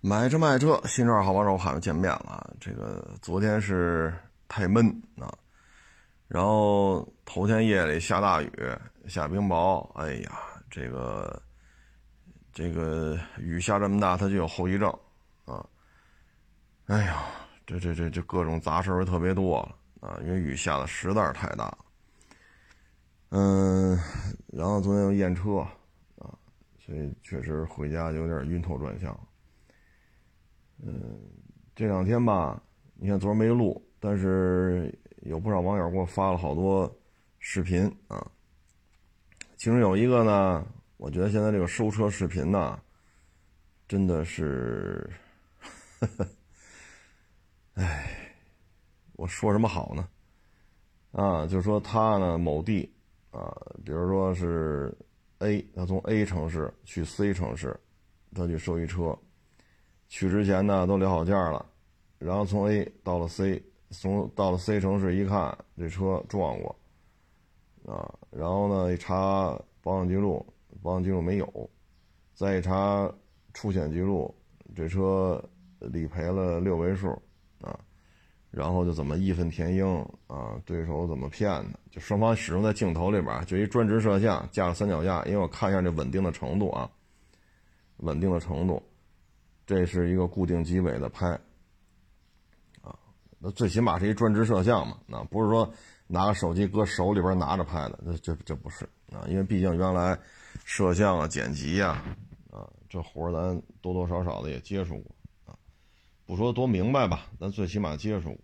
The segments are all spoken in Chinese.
买车卖车，新车好帮手，好又见面了。这个昨天是太闷啊，然后头天夜里下大雨，下冰雹，哎呀，这个这个雨下这么大，它就有后遗症啊。哎呀，这这这这各种杂事儿特别多啊，因为雨下的实在是太大了。嗯，然后昨天又验车啊，所以确实回家就有点晕头转向。嗯，这两天吧，你看昨儿没录，但是有不少网友给我发了好多视频啊。其中有一个呢，我觉得现在这个收车视频呢，真的是，呵呵哎，我说什么好呢？啊，就说他呢，某地啊，比如说是 A，他从 A 城市去 C 城市，他去收一车。去之前呢，都聊好价了，然后从 A 到了 C，从到了 C 城市一看，这车撞过，啊，然后呢一查保养记录，保养记录没有，再一查出险记录，这车理赔了六位数，啊，然后就怎么义愤填膺啊，对手怎么骗的，就双方始终在镜头里边，就一专职摄像架了三脚架，因为我看一下这稳定的程度啊，稳定的程度。这是一个固定机尾的拍，啊，那最起码是一专职摄像嘛，那不是说拿个手机搁手里边拿着拍的，这这这不是啊，因为毕竟原来摄像啊、剪辑呀，啊，这活咱多多少少的也接触过啊，不说多明白吧，咱最起码接触过，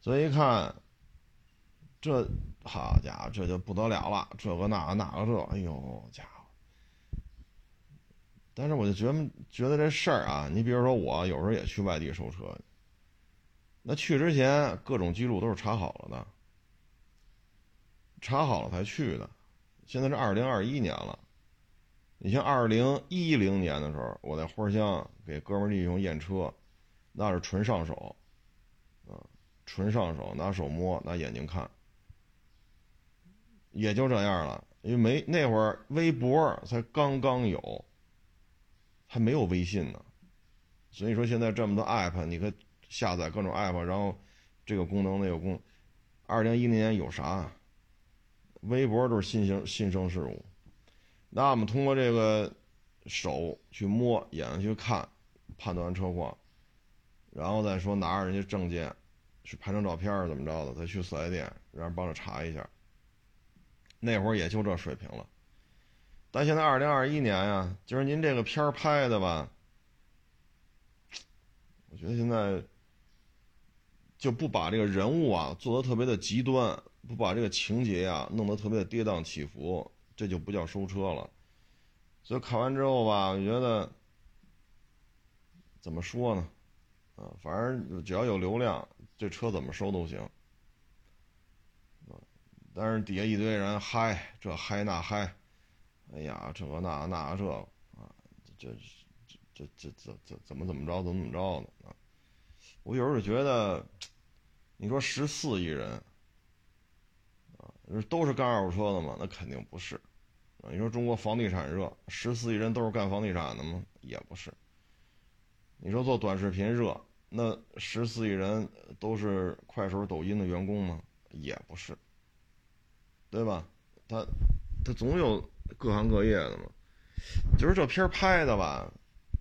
所以一看，这好家伙，这就不得了了，这个那个那个这，哎呦家。但是我就觉得觉得这事儿啊，你比如说我有时候也去外地收车，那去之前各种记录都是查好了的，查好了才去的。现在是二零二一年了，你像二零一零年的时候，我在花乡给哥们弟兄验车，那是纯上手，啊，纯上手，拿手摸，拿眼睛看，也就这样了。因为没那会儿微博才刚刚有。还没有微信呢，所以说现在这么多 app，你可下载各种 app，然后这个功能那个功，二零一零年有啥？微博都是新型新生事物，那我们通过这个手去摸，眼睛去看，判断车况，然后再说拿着人家证件去拍张照片怎么着的，再去四 S 店让人帮着查一下。那会儿也就这水平了。但现在二零二一年呀，就是您这个片儿拍的吧，我觉得现在就不把这个人物啊做的特别的极端，不把这个情节呀弄得特别的跌宕起伏，这就不叫收车了。所以看完之后吧，我觉得怎么说呢？啊，反正只要有流量，这车怎么收都行。但是底下一堆人嗨，这嗨那嗨。哎呀，这个那那这啊，这这这这这怎怎么怎么着怎么怎么着的啊？我有时候觉得，你说十四亿人啊，都是干二手车的吗？那肯定不是啊。你说中国房地产热，十四亿人都是干房地产的吗？也不是。你说做短视频热，那十四亿人都是快手、抖音的员工吗？也不是，对吧？他他总有。各行各业的嘛，就是这片拍的吧，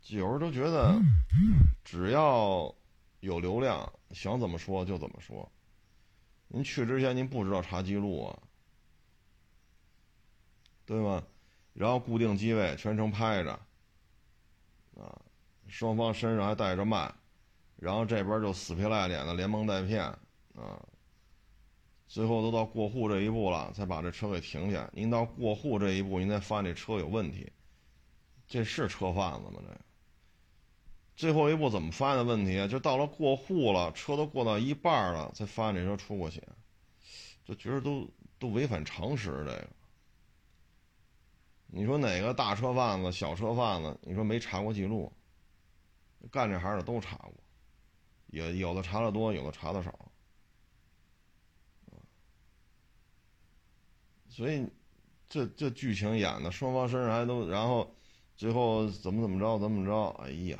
有时候都觉得，只要有流量，想怎么说就怎么说。您去之前您不知道查记录啊，对吗？然后固定机位全程拍着，啊，双方身上还带着麦，然后这边就死皮赖脸的连蒙带骗，啊。最后都到过户这一步了，才把这车给停下。您到过户这一步，您才发现这车有问题，这是车贩子吗？这最后一步怎么发现的问题啊？就到了过户了，车都过到一半了，才发现这车出过险，就觉得都都违反常识。这个，你说哪个大车贩子、小车贩子，你说没查过记录？干这行的都查过，也有的查的多，有的查的少。所以，这这剧情演的，双方身上还都，然后最后怎么怎么着，怎么着？哎呀，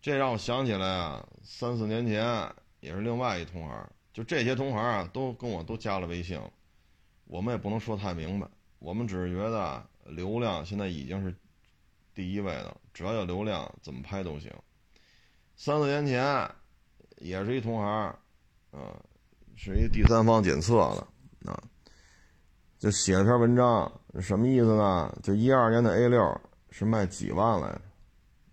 这让我想起来啊，三四年前也是另外一同行，就这些同行啊，都跟我都加了微信。我们也不能说太明白，我们只是觉得流量现在已经是第一位的，只要有流量，怎么拍都行。三四年前也是一同行，嗯，是一第三方检测的啊，就写了篇文章，什么意思呢？就一二年的 A 六是卖几万来着？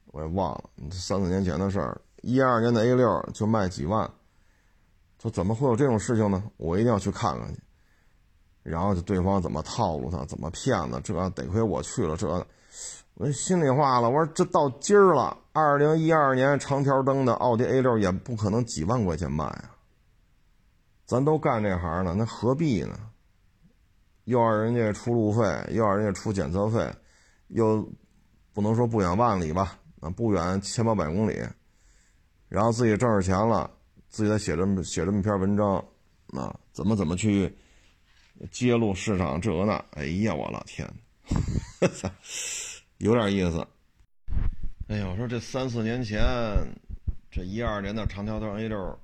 我也忘了，三四年前的事儿。一二年的 A 六就卖几万，说怎么会有这种事情呢？我一定要去看看去。然后就对方怎么套路他，怎么骗子，这得亏我去了。这我心里话了，我说这到今儿了，二零一二年长条灯的奥迪 A 六也不可能几万块钱卖啊。咱都干这行了，那何必呢？又要人家出路费，又要人家出检测费，又不能说不远万里吧？啊，不远千八百公里，然后自己挣着钱了，自己再写这么写这么篇文章，啊，怎么怎么去？揭露市场这个那，哎呀，我老天，有点意思。哎呀，我说这三四年前，这一二年的长条灯 A 六，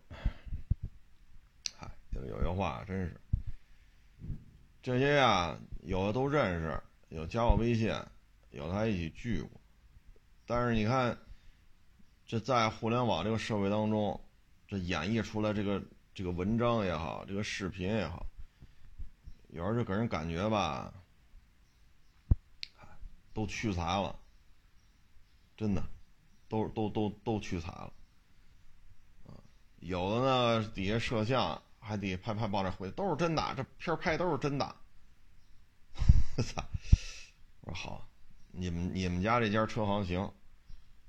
有些话真是，这些呀，有的都认识，有加我微信，有的还一起聚过。但是你看，这在互联网这个社会当中，这演绎出来这个这个文章也好，这个视频也好。有时候就给人感觉吧，都屈才了，真的，都都都都屈才了，有的呢底下摄像还得拍拍爆这回，都是真的，这片拍都是真的。我操！我说好，你们你们家这家车行行，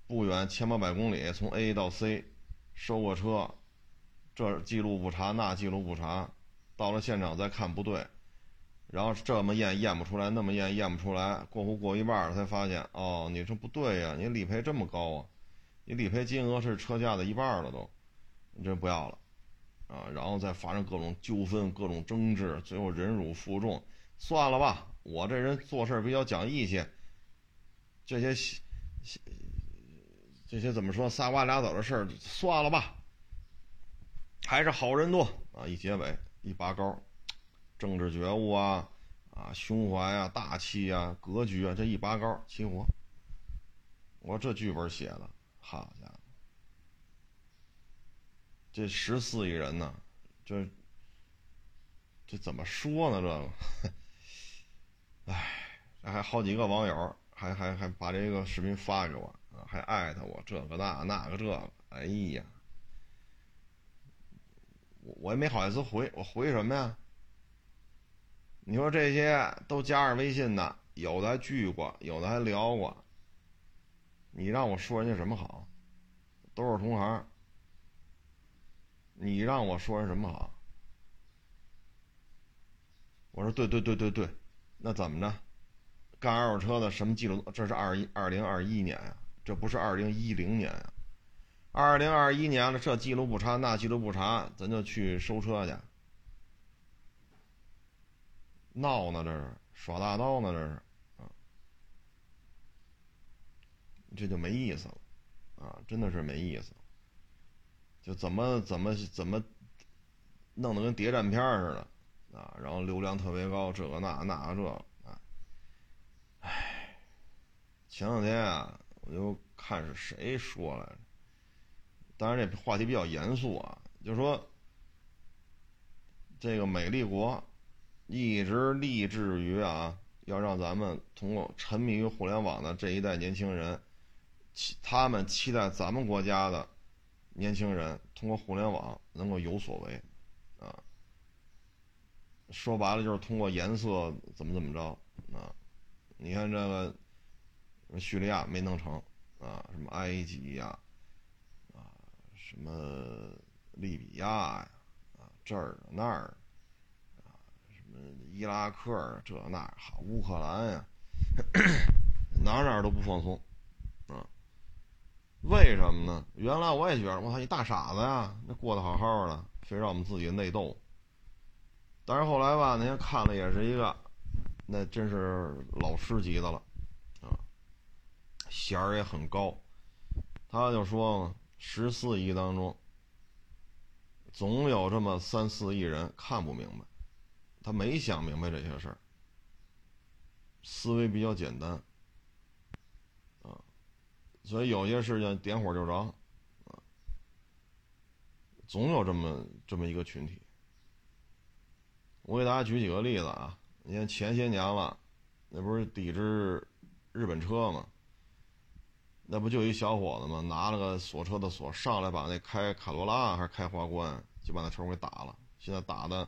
不远千八百公里从 A 到 C，收过车，这记录不查那记录不查，到了现场再看不对。然后这么验验不出来，那么验验不出来，过户过一半了才发现，哦，你这不对呀，你理赔这么高啊，你理赔金额是车价的一半了都，你这不要了，啊，然后再发生各种纠纷、各种争执，最后忍辱负重，算了吧，我这人做事比较讲义气，这些这些怎么说仨瓜俩枣的事儿算了吧，还是好人多啊，一结尾一拔高。政治觉悟啊，啊，胸怀啊，大气啊，格局啊，这一拔高齐活。我这剧本写的，好家伙，这十四亿人呢，这这怎么说呢？这个，哎，还好几个网友还还还把这个视频发给我，还艾特我这个那那个这个，哎呀，我我也没好意思回，我回什么呀？你说这些都加上微信的，有的还聚过，有的还聊过。你让我说人家什么好？都是同行。你让我说什么好？我说对对对对对，那怎么着？干二手车的什么记录？这是二一二零二一年呀，这不是二零一零年呀。二零二一年了，这记录不查，那记录不查，咱就去收车去。闹呢，这是耍大刀呢，这是，啊，这就没意思了，啊，真的是没意思，就怎么怎么怎么弄得跟谍战片似的，啊，然后流量特别高，这个那那这，啊，唉，前两天啊，我就看是谁说来着，当然这话题比较严肃啊，就说这个美丽国。一直立志于啊，要让咱们通过沉迷于互联网的这一代年轻人，期他们期待咱们国家的年轻人通过互联网能够有所为，啊，说白了就是通过颜色怎么怎么着啊，你看这个叙利亚没弄成啊，什么埃及呀，啊，什么利比亚呀，啊这儿那儿什么。伊拉克这那好，乌克兰呀，哪哪都不放松，为什么呢？原来我也觉得，我操，一大傻子呀，那过得好好的，非让我们自己内斗。但是后来吧，那天看了也是一个，那真是老师级的了，啊，弦儿也很高，他就说嘛，十四亿当中，总有这么三四亿人看不明白，他没想明白这些事儿，思维比较简单，所以有些事情点火就着，啊，总有这么这么一个群体。我给大家举几个例子啊，你看前些年了，那不是抵制日本车吗？那不就一小伙子吗？拿了个锁车的锁，上来把那开卡罗拉还是开皇冠，就把那车给打了。现在打的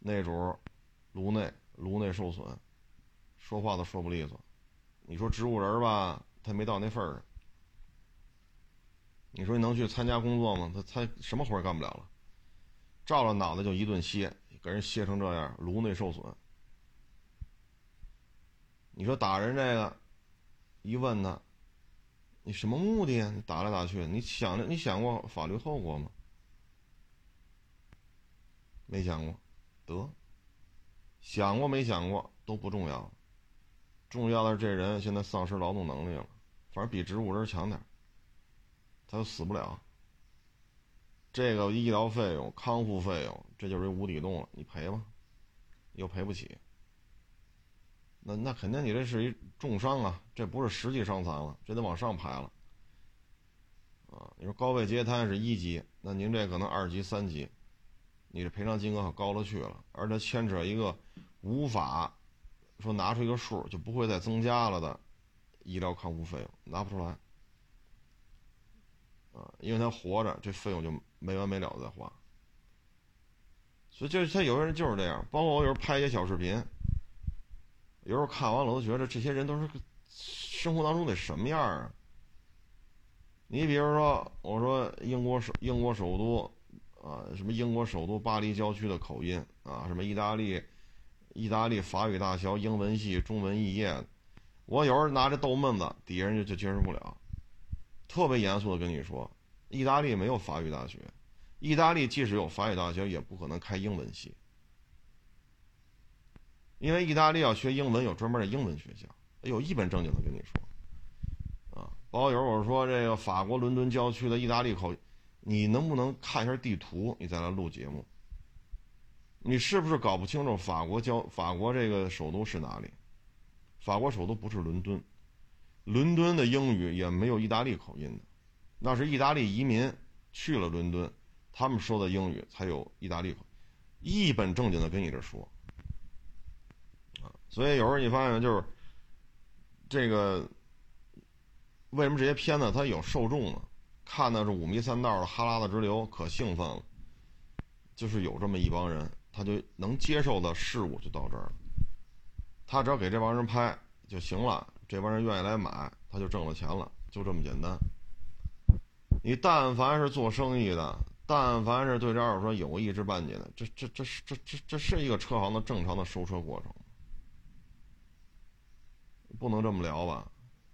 那主颅内颅内受损，说话都说不利索。你说植物人吧，他没到那份儿上。你说你能去参加工作吗？他他什么活也干不了了，照着脑袋就一顿歇，给人歇成这样，颅内受损。你说打人这个，一问他。你什么目的？你打来打去，你想着你想过法律后果吗？没想过，得，想过没想过都不重要，重要的是这人现在丧失劳动能力了，反正比植物人强点他又死不了。这个医疗费用、康复费用，这就是一无底洞了，你赔吧，又赔不起。那那肯定你这是一重伤啊，这不是实际伤残了，这得往上排了。啊，你说高位截瘫是一级，那您这可能二级、三级，你这赔偿金额可高了去了，而且牵扯一个无法说拿出一个数就不会再增加了的医疗康复费用，拿不出来。啊，因为他活着，这费用就没完没了的在花。所以就他有些人就是这样，包括我有时候拍一些小视频。有时候看完了，我都觉得这些人都是生活当中得什么样啊？你比如说，我说英国首英国首都啊，什么英国首都巴黎郊区的口音啊，什么意大利意大利法语大学英文系中文肄业，我有时候拿着逗闷子，底下人就就接受不了，特别严肃的跟你说，意大利没有法语大学，意大利即使有法语大学，也不可能开英文系。因为意大利要学英文，有专门的英文学校，有一本正经的跟你说，啊，包括有时候我说这个法国伦敦郊区的意大利口，你能不能看一下地图，你再来录节目？你是不是搞不清楚法国郊法国这个首都是哪里？法国首都不是伦敦，伦敦的英语也没有意大利口音的，那是意大利移民去了伦敦，他们说的英语才有意大利口，一本正经的跟你这说。所以有时候你发现就是，这个为什么这些片子它有受众呢？看的是五迷三道的，哈喇子直流，可兴奋了。就是有这么一帮人，他就能接受的事物就到这儿了。他只要给这帮人拍就行了，这帮人愿意来买，他就挣了钱了，就这么简单。你但凡是做生意的，但凡是对这二手车有一知半解的，这这这是这这这是一个车行的正常的收车过程。不能这么聊吧？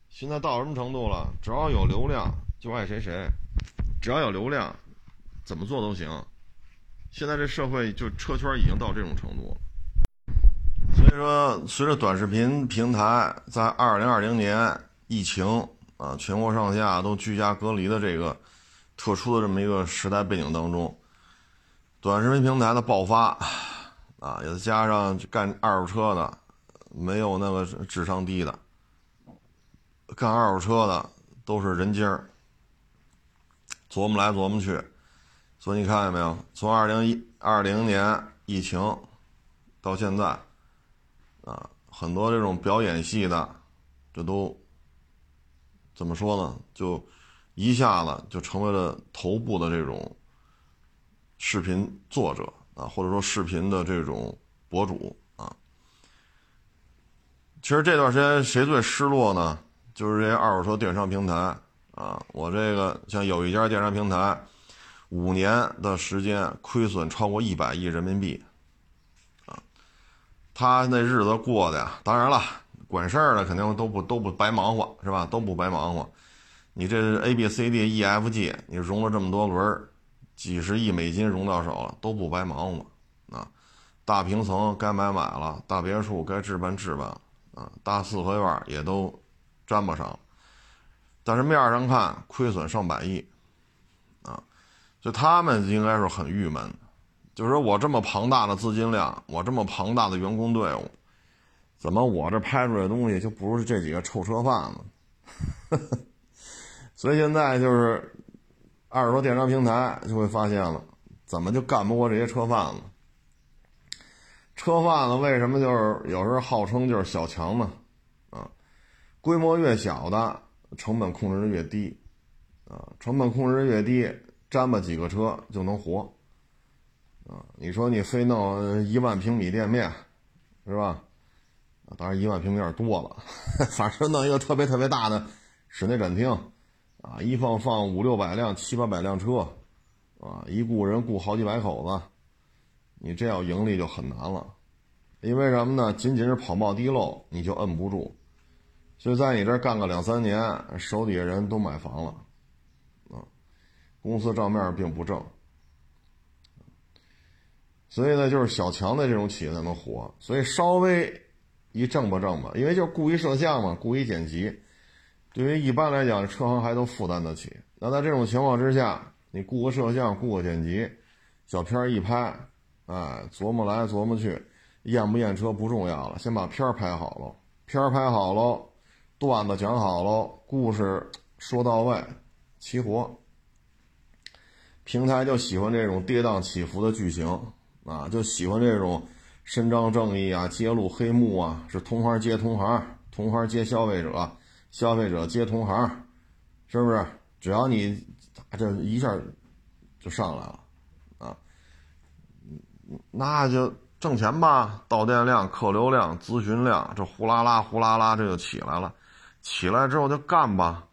现在到什么程度了？只要有流量就爱谁谁，只要有流量，怎么做都行。现在这社会就车圈已经到这种程度了。所以说，随着短视频平台在二零二零年疫情啊，全国上下都居家隔离的这个特殊的这么一个时代背景当中，短视频平台的爆发啊，也再加上干二手车的。没有那个智商低的，干二手车的都是人精儿，琢磨来琢磨去，所以你看见没有？从二零一二零年疫情到现在，啊，很多这种表演系的，这都怎么说呢？就一下子就成为了头部的这种视频作者啊，或者说视频的这种博主啊。其实这段时间谁最失落呢？就是这些二手车电商平台啊！我这个像有一家电商平台，五年的时间亏损超过一百亿人民币，他那日子过的呀，当然了，管事儿的肯定都不都不白忙活，是吧？都不白忙活。你这 A B C D E F G，你融了这么多轮，几十亿美金融到手了，都不白忙活啊！大平层该买买了，大别墅该置办置办。啊大四合院也都沾不上，但是面上看亏损上百亿，啊，就他们应该是很郁闷，就是说我这么庞大的资金量，我这么庞大的员工队伍，怎么我这拍出来的东西就不是这几个臭车贩子？所以现在就是二手车电商平台就会发现了，怎么就干不过这些车贩子？车贩子为什么就是有时候号称就是小强呢？啊，规模越小的。成本控制越低，啊，成本控制越低，沾吧几个车就能活，啊，你说你非弄一万平米店面，是吧？啊，当然一万平米有点多了，反正弄一个特别特别大的室内展厅，啊，一放放五六百辆、七八百辆车，啊，一雇人雇好几百口子，你这要盈利就很难了，因为什么呢？仅仅是跑冒滴漏，你就摁不住。就在你这儿干个两三年，手底下人都买房了，啊，公司账面并不正，所以呢，就是小强的这种企业才能活。所以稍微一挣吧挣吧，因为就是故意摄像嘛，故意剪辑，对于一般来讲，车行还都负担得起。那在这种情况之下，你雇个摄像，雇个剪辑，小片一拍，哎，琢磨来琢磨去，验不验车不重要了，先把片儿拍好了，片儿拍好了。段子讲好喽，故事说到位，齐活。平台就喜欢这种跌宕起伏的剧情啊，就喜欢这种伸张正义啊，揭露黑幕啊，是同行接同行，同行接消费者，消费者接同行，是不是？只要你这一下就上来了啊，那就挣钱吧，到店量、客流量、咨询量，这呼啦啦、呼啦啦，这就起来了。起来之后就干吧，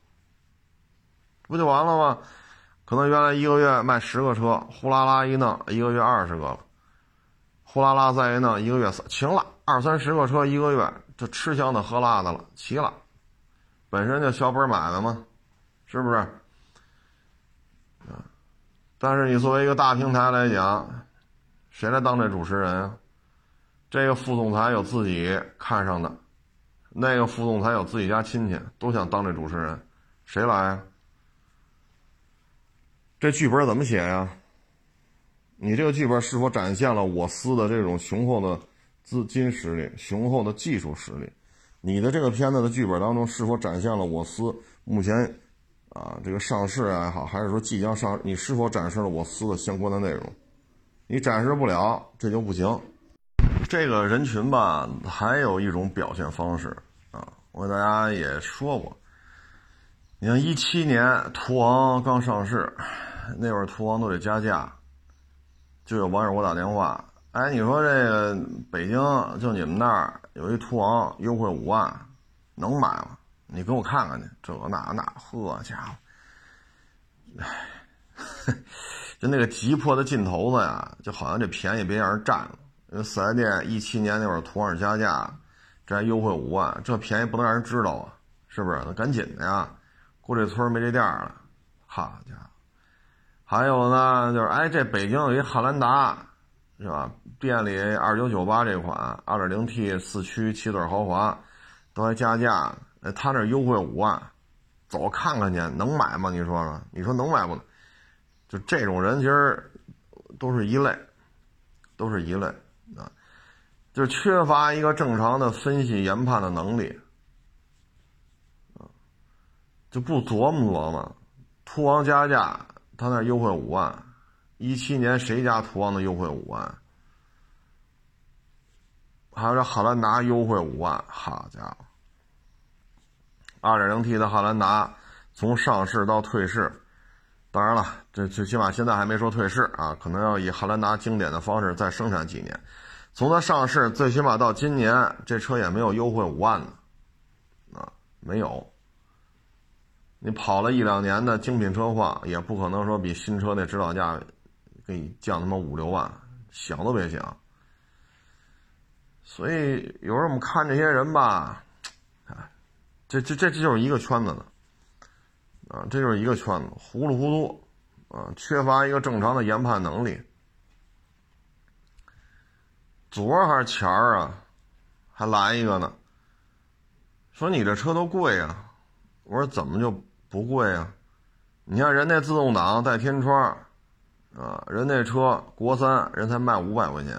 不就完了吗？可能原来一个月卖十个车，呼啦啦一弄，一个月二十个了，呼啦啦再一弄，一个月行了，二三十个车一个月，这吃香的喝辣的了，齐了，本身就小本买卖嘛，是不是？但是你作为一个大平台来讲，谁来当这主持人啊？这个副总裁有自己看上的。那个副总裁有自己家亲戚，都想当这主持人，谁来啊？这剧本怎么写呀？你这个剧本是否展现了我司的这种雄厚的资金实力、雄厚的技术实力？你的这个片子的剧本当中是否展现了我司目前啊这个上市也好，还是说即将上？你是否展示了我司的相关的内容？你展示不了，这就不行。这个人群吧，还有一种表现方式啊。我给大家也说过，你像一七年途昂刚上市，那会儿途昂都得加价，就有网友给我打电话，哎，你说这个北京就你们那儿有一途昂优惠五万，能买吗？你给我看看去，这那那，呵家伙，哎，就那个急迫的劲头子呀，就好像这便宜别让人占了。因为四 S 店一七年那会儿途昂加价。这还优惠五万，这便宜不能让人知道啊，是不是？那赶紧的呀，过这村没这店了。好家伙，还有呢，就是哎，这北京有一汉兰达，是吧？店里二九九八这款二点零 T 四驱七座豪华，都还加价，哎，他那优惠五万，走看看去，能买吗？你说说，你说能买不？就这种人其实都是一类，都是一类啊。就缺乏一个正常的分析研判的能力，就不琢磨琢磨。途昂加价，他那优惠五万，一七年谁家途昂的优惠五万？还有这汉兰达优惠五万，好家伙！二点零 T 的汉兰达从上市到退市，当然了，这最起码现在还没说退市啊，可能要以汉兰达经典的方式再生产几年。从它上市，最起码到今年，这车也没有优惠五万呢，啊，没有。你跑了一两年的精品车况，也不可能说比新车那指导价给你降他妈五六万，想都别想。所以有时候我们看这些人吧，啊，这这这这就是一个圈子的，啊，这就是一个圈子，糊里糊涂，啊，缺乏一个正常的研判能力。昨儿还是前儿啊，还来一个呢，说你这车都贵啊，我说怎么就不贵啊。你看人那自动挡带天窗，啊，人那车国三人才卖五百块钱，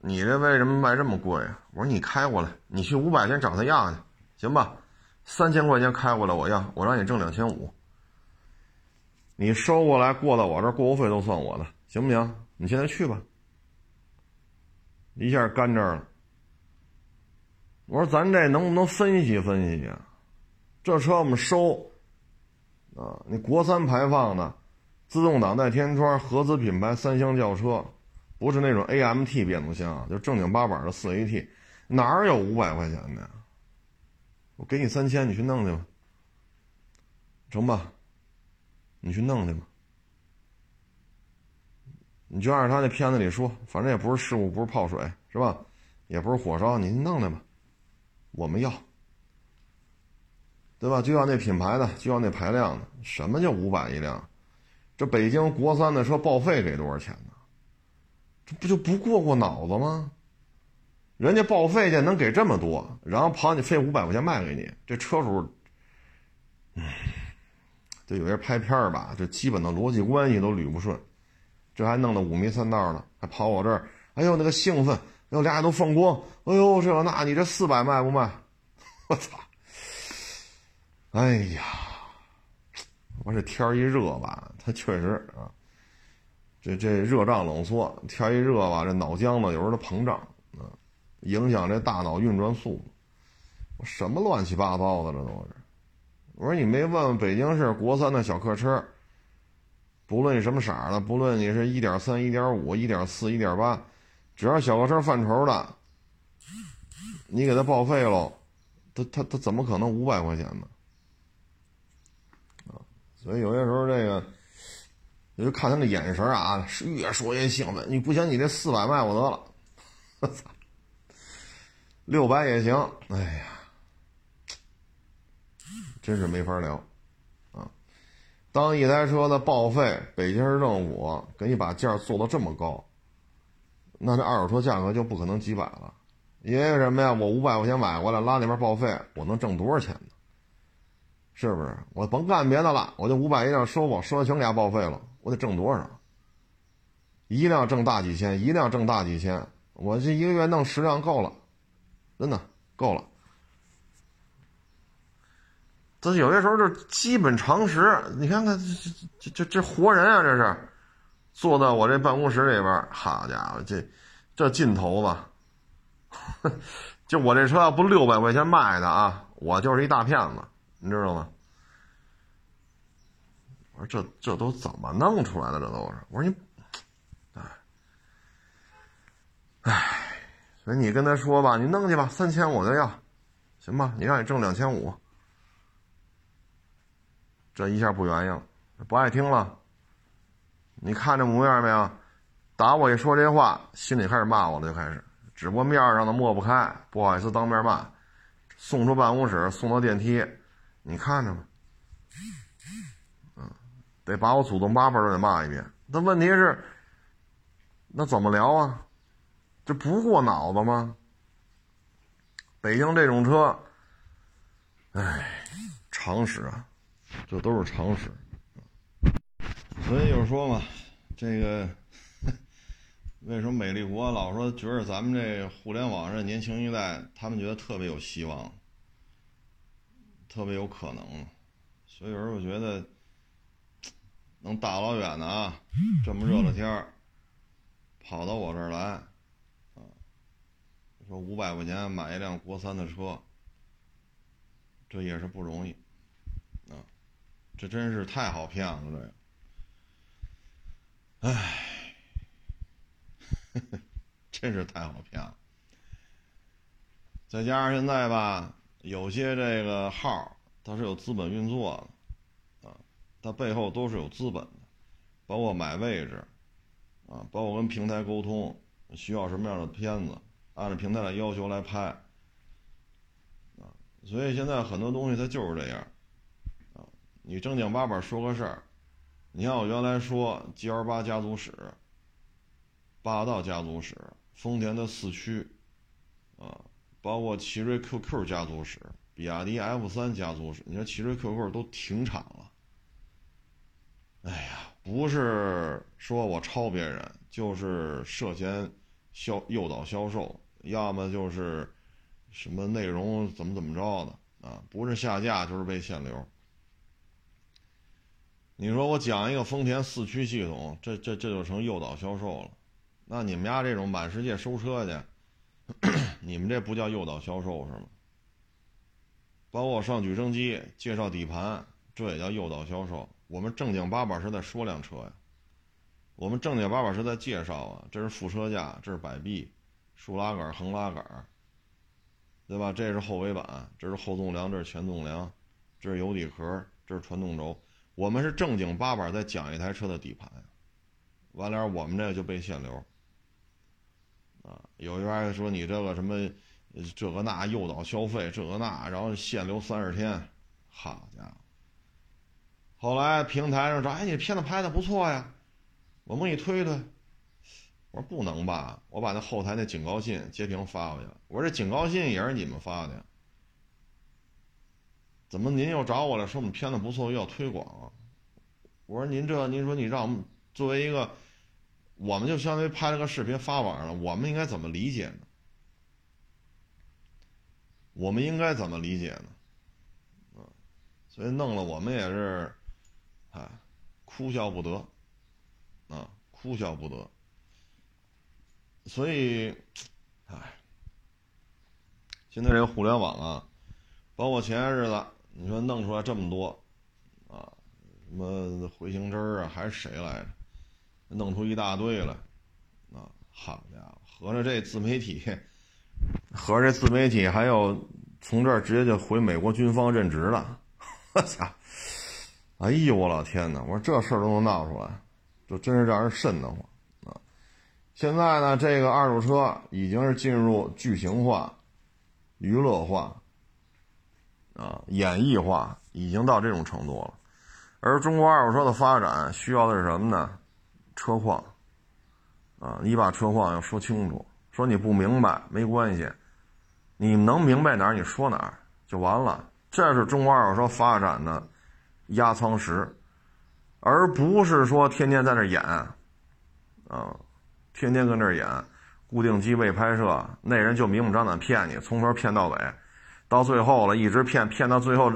你这为什么卖这么贵啊？我说你开过来，你去五百钱找他要去，行吧？三千块钱开过来我要，我让你挣两千五。你收过来过到我这儿，过户费都算我的，行不行？你现在去吧。一下干这儿了。我说咱这能不能分析分析啊？这车我们收。啊，你国三排放的，自动挡带天窗，合资品牌三厢轿车，不是那种 AMT 变速箱，就正经八百的四 AT，哪有五百块钱的？我给你三千，你去弄去吧，成吧？你去弄去吧，你就按照他那片子里说，反正也不是事故，不是泡水，是吧？也不是火烧，你弄来吧，我们要。对吧？就要那品牌的，就要那排量的。什么叫五百一辆？这北京国三的车报废给多少钱呢？这不就不过过脑子吗？人家报废去能给这么多，然后跑你费五百块钱卖给你，这车主，嗯，就有些拍片儿吧，这基本的逻辑关系都捋不顺，这还弄得五迷三道的，还跑我这儿，哎呦那个兴奋，哎呦俩眼都放光，哎呦这那你这四百卖不卖？我操！哎呀，我这天一热吧，它确实啊，这这热胀冷缩，天一热吧，这脑浆子有时候它膨胀啊，影响这大脑运转速度。什么乱七八糟的这都是。我说你没问问北京市国三的小客车，不论你什么色的，不论你是一点三、一点五、一点四、一点八，只要小客车范畴的，你给他报废喽，他他他怎么可能五百块钱呢？所以有些时候这个，你就看他那眼神啊，是越说越兴奋。你不行，你这四百卖我得了，我操，六百也行。哎呀，真是没法聊啊！当一台车的报废，北京市政府给你把价做到这么高，那这二手车价格就不可能几百了。因为什么呀？我五百块钱买过来，拉那边报废，我能挣多少钱呢？是不是？我甭干别的了，我就五百一辆收吧，收完全给它报废了，我得挣多少？一辆挣大几千，一辆挣大几千，我这一个月弄十辆够了，真的够了。这有些时候就基本常识，你看看这这这这活人啊，这是坐在我这办公室里边，好家伙，这这劲头子，就我这车要不六百块钱卖的啊，我就是一大骗子。你知道吗？我说这这都怎么弄出来的？这都是我说你，哎，哎，所以你跟他说吧，你弄去吧，三千我就要，行吧？你让你挣两千五，这一下不原因了，不爱听了。你看这模样没有？打我一说这话，心里开始骂我了，就开始，只不过面上的抹不开，不好意思当面骂，送出办公室，送到电梯。你看着吧，嗯，得把我祖宗八辈都得骂一遍。那问题是，那怎么聊啊？这不过脑子吗？北京这种车，哎，常识啊，这都是常识。所以就是说嘛，这个 为什么美丽国老说觉得咱们这互联网上年轻一代，他们觉得特别有希望。特别有可能，所以有时候我觉得能大老远的啊，这么热的天儿，跑到我这儿来，啊，说五百块钱买一辆国三的车，这也是不容易，啊，这真是太好骗了，这个，唉，真是太好骗了，再加上现在吧。有些这个号它是有资本运作的，啊，它背后都是有资本的，包括买位置，啊，包括跟平台沟通，需要什么样的片子，按照平台的要求来拍，啊，所以现在很多东西它就是这样，啊，你正经八百说个事儿，你像我原来说 G L 八家族史，霸道家族史，丰田的四驱，啊。包括奇瑞 QQ 家族史，比亚迪 F 三家族史，你说奇瑞 QQ 都停产了。哎呀，不是说我抄别人，就是涉嫌销诱导销售，要么就是什么内容怎么怎么着的啊，不是下架就是被限流。你说我讲一个丰田四驱系统，这这这就成诱导销售了。那你们家这种满世界收车去，你们这不叫诱导销售是吗？包括上举升机介绍底盘，这也叫诱导销售。我们正经八百是在说辆车呀，我们正经八百是在介绍啊。这是副车架，这是摆臂，竖拉杆、横拉杆，对吧？这是后尾板，这是后纵梁，这是前纵梁，这是油底壳，这是传动轴。我们是正经八百在讲一台车的底盘，完了我们这就被限流。啊，有一边说你这个什么，这个那诱导消费，这个那，然后限流三十天，好家伙！后来平台上说，哎，你片子拍的不错呀，我们给你推推。我说不能吧，我把那后台那警告信截屏发过去了。我说这警告信也是你们发的呀，怎么您又找我了说我们片子不错又要推广？我说您这，您说你让我们作为一个。我们就相当于拍了个视频发网上了，我们应该怎么理解呢？我们应该怎么理解呢？啊，所以弄了我们也是，哎，哭笑不得，啊，哭笑不得。所以，哎，现在这个互联网啊，包括前些日子你说弄出来这么多，啊，什么回形针啊，还是谁来着？弄出一大堆来，啊，好家伙，合着这自媒体，合着这自媒体还有从这儿直接就回美国军方任职了，我操！哎呦我老天哪！我说这事儿都能闹出来，就真是让人瘆得慌啊！现在呢，这个二手车已经是进入剧情化、娱乐化、啊演绎化，已经到这种程度了。而中国二手车的发展需要的是什么呢？车况，啊，你把车况要说清楚，说你不明白没关系，你能明白哪儿你说哪儿就完了。这是中国二手车发展的压舱石，而不是说天天在那演，啊，天天跟那演，固定机位拍摄，那人就明目张胆骗你，从头骗到尾，到最后了，一直骗骗到最后，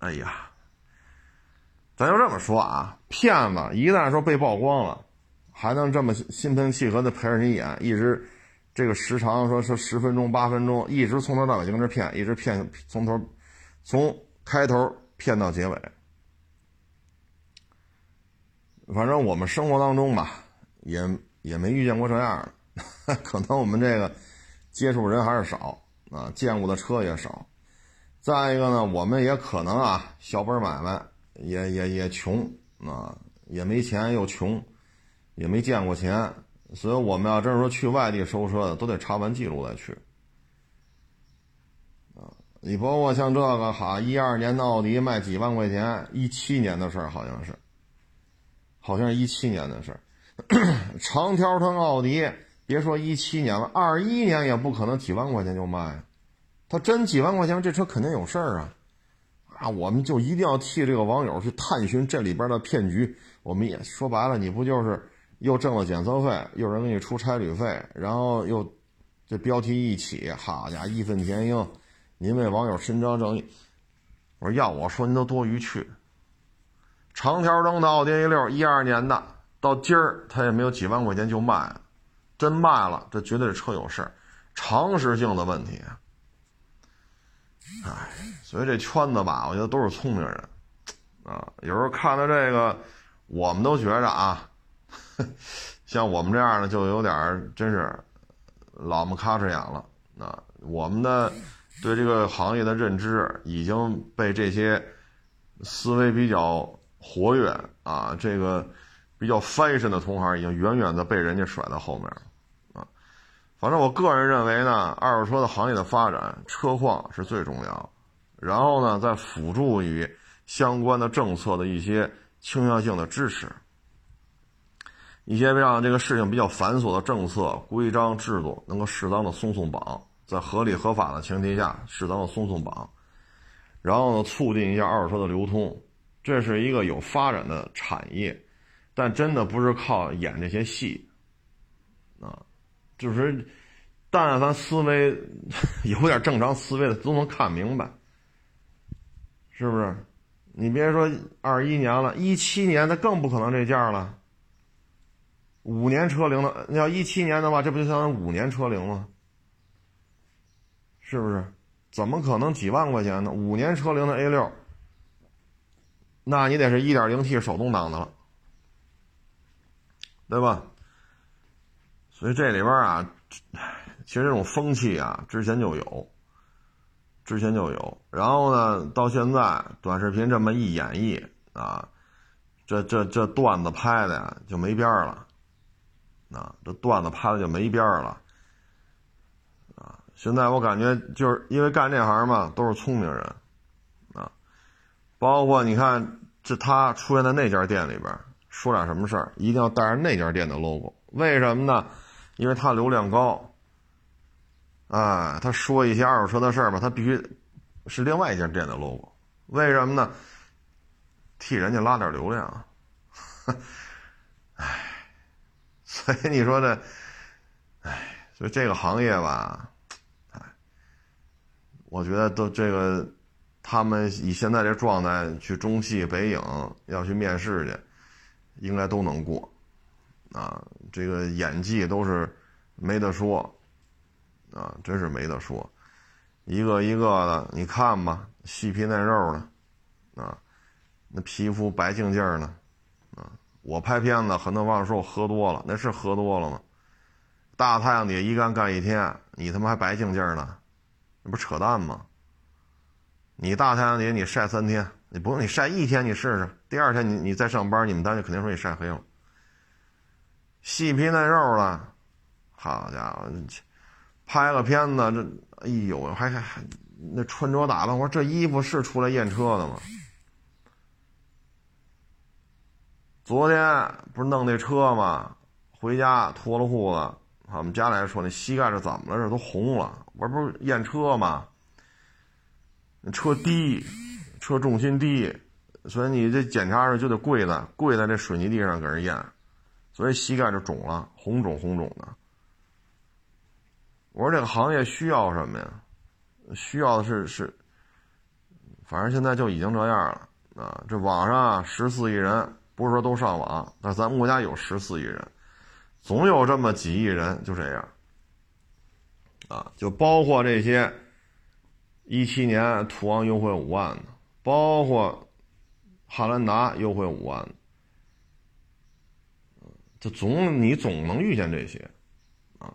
哎呀，咱就这么说啊，骗子一旦说被曝光了。还能这么心平气和的陪着你演，一直这个时长说是十分钟八分钟，一直从头到尾就跟这骗，一直骗从头从开头骗到结尾。反正我们生活当中吧，也也没遇见过这样的，可能我们这个接触人还是少啊，见过的车也少。再一个呢，我们也可能啊，小本买卖也也也穷啊，也没钱又穷。也没见过钱，所以我们要真是说去外地收车的，都得查完记录再去。啊，你包括像这个哈，一二年的奥迪卖几万块钱，一七年的事儿好像是，好像是一七年的事儿。长条程奥迪，别说一七年了，二一年也不可能几万块钱就卖。他真几万块钱，这车肯定有事儿啊！啊，我们就一定要替这个网友去探寻这里边的骗局。我们也说白了，你不就是？又挣了检测费，又人给你出差旅费，然后又这标题一起，好家伙，义愤填膺，您为网友伸张正义。我说要我说您都多余去。长条灯的奥迪 A 六，一二年的，到今儿他也没有几万块钱就卖，真卖了，这绝对是车有事，常识性的问题。哎，所以这圈子吧，我觉得都是聪明人啊。有时候看到这个，我们都觉着啊。像我们这样的就有点真是老么咔哧眼了。啊，我们的对这个行业的认知已经被这些思维比较活跃啊，这个比较 fashion 的同行已经远远的被人家甩在后面了。啊，反正我个人认为呢，二手车的行业的发展，车况是最重要。然后呢，再辅助于相关的政策的一些倾向性的支持。一些让这个事情比较繁琐的政策、规章制度能够适当的松松绑，在合理合法的前提下适当的松松绑，然后呢，促进一下二手车的流通，这是一个有发展的产业，但真的不是靠演这些戏，啊，就是，但凡思维 有点正常思维的都能看明白，是不是？你别说二一年了，一七年那更不可能这价了。五年车龄的，你要一七年的话，这不就相当于五年车龄吗？是不是？怎么可能几万块钱呢？五年车龄的 A 六，那你得是一点零 T 手动挡的了，对吧？所以这里边啊，其实这种风气啊，之前就有，之前就有。然后呢，到现在短视频这么一演绎啊，这这这段子拍的呀就没边儿了，啊，这段子拍的就没边儿了。啊现在我感觉就是因为干这行嘛，都是聪明人，啊，包括你看，这他出现在那家店里边，说点什么事儿，一定要带上那家店的 logo，为什么呢？因为他流量高，哎，他说一些二手车的事儿吧，他必须是另外一家店的 logo，为什么呢？替人家拉点流量，哎，所以你说这，哎，所以这个行业吧。哎我觉得都这个，他们以现在这状态去中戏、北影要去面试去，应该都能过，啊，这个演技都是没得说，啊，真是没得说，一个一个的，你看吧，细皮嫩肉的，啊，那皮肤白净净的，啊，我拍片子，很多网友说我喝多了，那是喝多了吗？大太阳底下一干干一天，你他妈还白净净的？那不扯淡吗？你大太阳底下你晒三天，你不用你晒一天，你试试。第二天你你再上班，你们单位肯定说你晒黑了。细皮嫩肉的，好家伙，拍个片子这，哎呦，还还还那穿着打扮，我说这衣服是出来验车的吗？昨天不是弄那车吗？回家脱了裤子。我们家来说，那膝盖是怎么了？这都红了。我不是验车吗？车低，车重心低，所以你这检查时候就得跪在跪在这水泥地上给人验，所以膝盖就肿了，红肿红肿的。我说这个行业需要什么呀？需要的是是，反正现在就已经这样了啊！这网上十四亿人，不是说都上网，但咱们国家有十四亿人。总有这么几亿人就这样，啊，就包括这些一七年途昂优惠五万的，包括汉兰达优惠五万的，这总你总能遇见这些，啊，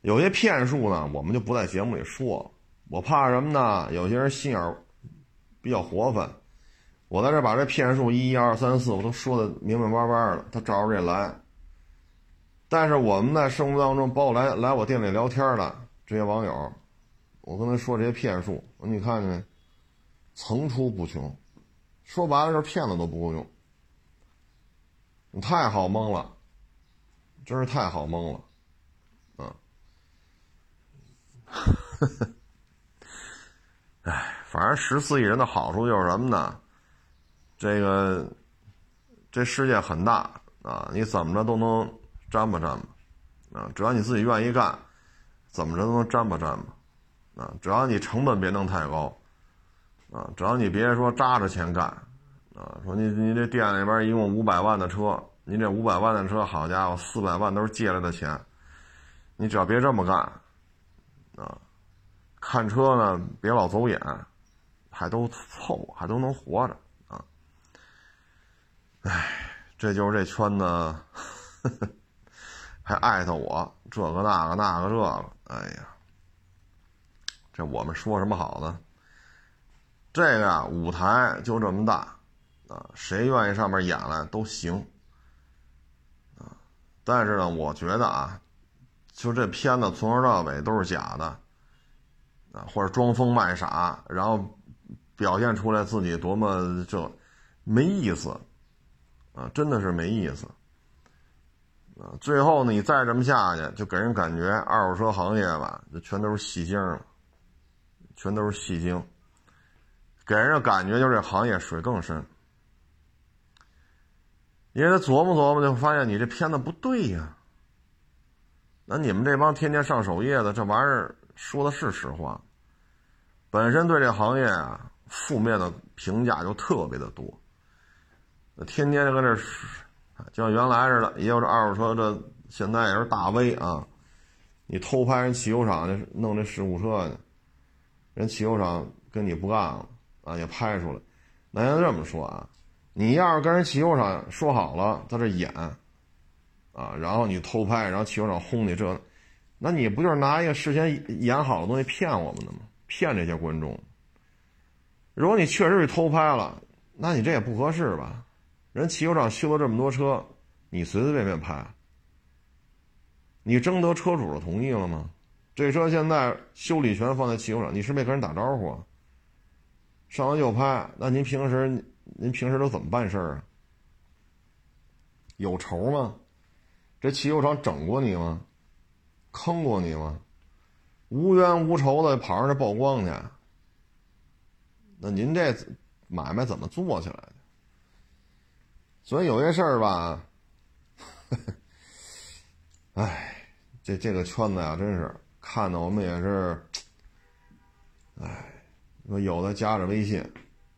有些骗术呢，我们就不在节目里说，我怕什么呢？有些人心眼比较活泛，我在这把这骗术一一、二、三、四我都说的明明白白的，他照着这来。但是我们在生活当中，包括来来我店里聊天的这些网友，我跟他说这些骗术，你看见没？层出不穷，说白了就是骗子都不够用，你太好蒙了，真是太好蒙了，啊！哎，反正十四亿人的好处就是什么呢？这个这世界很大啊，你怎么着都能。沾吧沾吧，啊，只要你自己愿意干，怎么着都能沾吧沾吧，啊，只要你成本别弄太高，啊，只要你别说扎着钱干，啊，说你你这店里边一共五百万的车，你这五百万的车，好家伙，四百万都是借来的钱，你只要别这么干，啊，看车呢别老走眼，还都凑还都能活着，哎，这就是这圈子。还艾特我这个那个那个这个，哎呀，这我们说什么好呢？这个呀，舞台就这么大，啊，谁愿意上面演来都行，啊，但是呢，我觉得啊，就这片子从头到尾都是假的，啊，或者装疯卖傻，然后表现出来自己多么这没意思，啊，真的是没意思。啊，最后呢，你再这么下去，就给人感觉二手车行业吧，就全都是戏精了，全都是戏精，给人的感觉就是这行业水更深。因为他琢磨琢磨，就发现你这片子不对呀。那你们这帮天天上首页的，这玩意儿说的是实话。本身对这行业啊，负面的评价就特别的多。天天就搁这，就像原来似的，也有这二手车，这现在也是大 V 啊。你偷拍人汽修厂的弄这事故车去，人汽修厂跟你不干了啊，也拍出来。那要这么说啊，你要是跟人汽修厂说好了，在这演。啊，然后你偷拍，然后汽修厂轰你这，那你不就是拿一个事先演好的东西骗我们的吗？骗这些观众。如果你确实是偷拍了，那你这也不合适吧？人汽修厂修了这么多车，你随随便便拍，你征得车主的同意了吗？这车现在修理权放在汽修厂，你是没跟人打招呼啊？上来就拍，那您平时您平时都怎么办事啊？有仇吗？这汽修厂整过你吗？坑过你吗？无冤无仇的跑上这曝光去，那您这买卖怎么做起来的？所以有些事儿吧，哎，这这个圈子呀，真是看的我们也是，哎，说有的加着微信，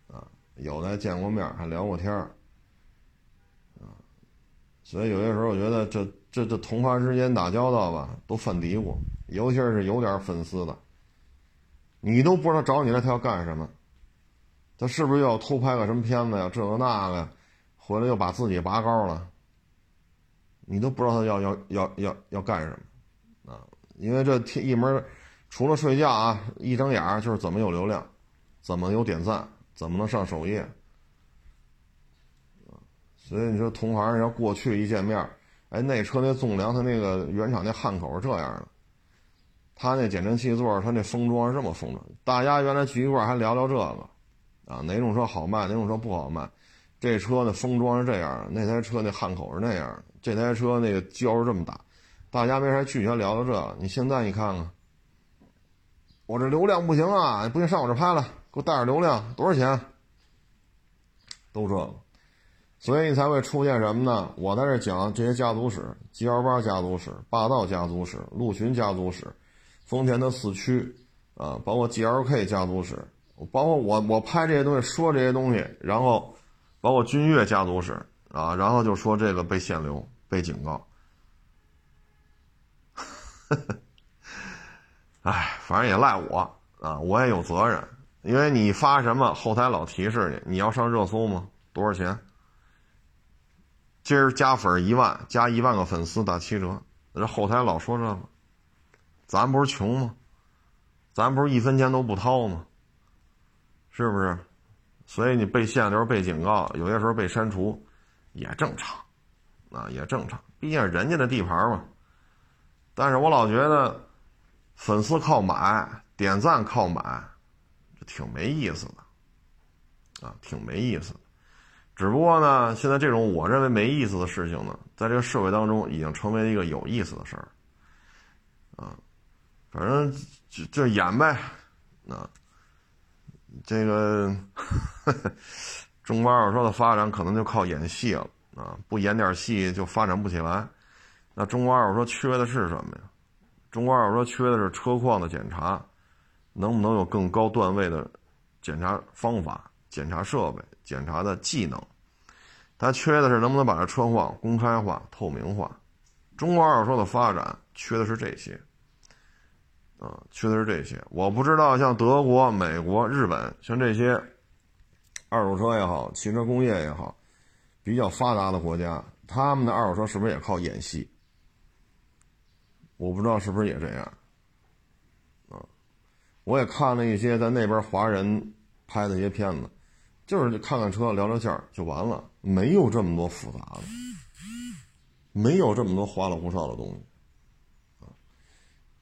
啊，有的见过面还聊过天儿。所以有些时候，我觉得这这这同行之间打交道吧，都犯嘀咕，尤其是有点粉丝的，你都不知道找你来他要干什么，他是不是又要偷拍个什么片子呀？这个那个，回来又把自己拔高了，你都不知道他要要要要要干什么啊？因为这天一门除了睡觉啊，一睁眼就是怎么有流量，怎么有点赞，怎么能上首页。所以你说同行要过去一见面，哎，那车那纵梁，它那个原厂那焊口是这样的，他那减震器座，他那封装是这么封的。大家原来聚一块还聊聊这个，啊，哪种车好卖，哪种车不好卖。这车的封装是这样，那台车那焊口是那样，这台车那个胶是这么大，大家没啥聚全聊聊这个。你现在你看看，我这流量不行啊，不行上我这拍了，给我带点流量，多少钱？都这个。所以你才会出现什么呢？我在这讲这些家族史，G L 八家族史、霸道家族史、陆巡家族史、丰田的四驱，啊，包括 G L K 家族史，包括我我拍这些东西说这些东西，然后包括君越家族史啊，然后就说这个被限流、被警告。哎，反正也赖我啊，我也有责任，因为你发什么后台老提示你，你要上热搜吗？多少钱？今儿加粉一万，加一万个粉丝打七折。这后台老说这个，咱不是穷吗？咱不是一分钱都不掏吗？是不是？所以你被限流、被警告，有些时候被删除，也正常，啊，也正常。毕竟人家的地盘嘛。但是我老觉得，粉丝靠买，点赞靠买，这挺没意思的，啊，挺没意思。只不过呢，现在这种我认为没意思的事情呢，在这个社会当中已经成为一个有意思的事儿，啊，反正就就演呗，啊，这个 中国二手车的发展可能就靠演戏了啊，不演点戏就发展不起来。那中国二手车缺的是什么呀？中国二手车缺的是车况的检查，能不能有更高段位的检查方法、检查设备、检查的技能？它缺的是能不能把这车况公开化、透明化。中国二手车的发展缺的是这些，啊，缺的是这些。我不知道像德国、美国、日本，像这些二手车也好，汽车工业也好，比较发达的国家，他们的二手车是不是也靠演戏？我不知道是不是也这样，啊，我也看了一些在那边华人拍的一些片子。就是看看车聊聊天就完了，没有这么多复杂的，没有这么多花里胡哨的东西，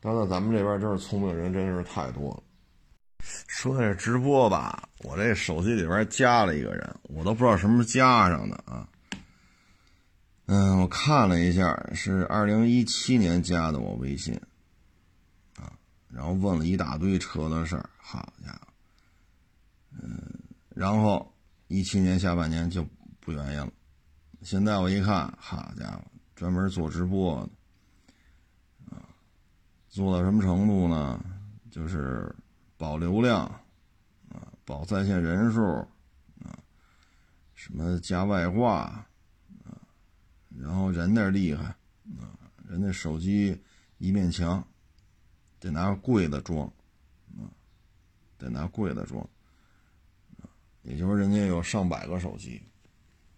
当然，咱们这边真是聪明人，真是太多了。说这直播吧，我这手机里边加了一个人，我都不知道什么时候加上的啊。嗯，我看了一下，是二零一七年加的我微信，啊，然后问了一大堆车的事儿，好家伙，嗯。然后一七年下半年就不愿意了。现在我一看，好家伙，专门做直播的，做到什么程度呢？就是保流量，啊，保在线人数，啊，什么加外挂，啊，然后人那厉害，啊，人家手机一面墙，得拿贵的装，啊，得拿贵的装，啊，也就是人家有上百个手机。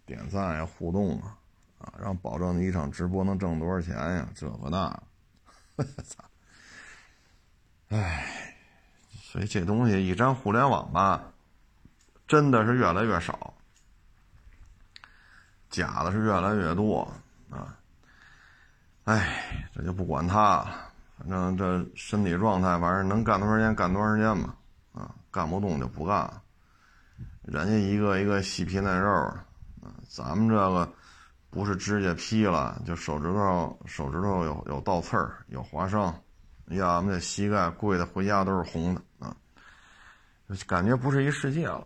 点赞呀，互动啊，啊，然后保证你一场直播能挣多少钱呀？这个那，操！哎，所以这东西一沾互联网吧，真的是越来越少，假的是越来越多啊！哎，这就不管他了，反正这身体状态，反正能干多长时间干多长时间吧，啊，干不动就不干，人家一个一个细皮嫩肉。啊咱们这个不是指甲劈了，就手指头手指头有有倒刺儿、有划伤，要么这膝盖跪的回家都是红的啊，感觉不是一世界了。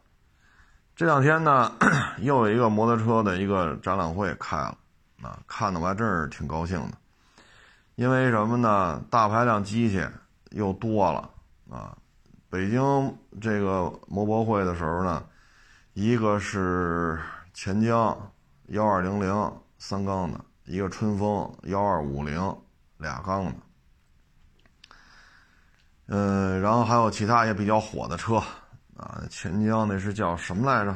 这两天呢，又有一个摩托车的一个展览会开了啊，看的我还真是挺高兴的，因为什么呢？大排量机器又多了啊。北京这个摩博会的时候呢，一个是。钱江幺二零零三缸的，一个春风幺二五零俩缸的，嗯，然后还有其他也比较火的车啊，钱江那是叫什么来着？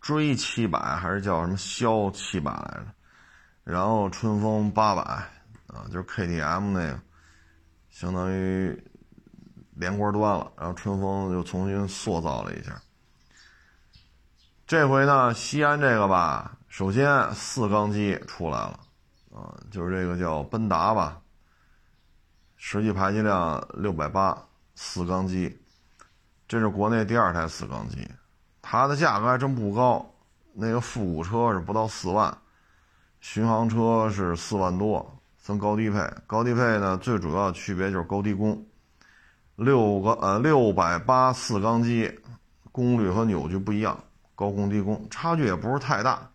追七百还是叫什么枭七百来着？然后春风八百啊，就是 KTM 那个，相当于连锅端了，然后春风又重新塑造了一下。这回呢，西安这个吧，首先四缸机出来了，啊，就是这个叫奔达吧，实际排气量六百八，四缸机，这是国内第二台四缸机，它的价格还真不高，那个复古车是不到四万，巡航车是四万多，分高低配，高低配呢最主要区别就是高低功，六个呃六百八四缸机，功率和扭矩不一样。高功低功差距也不是太大，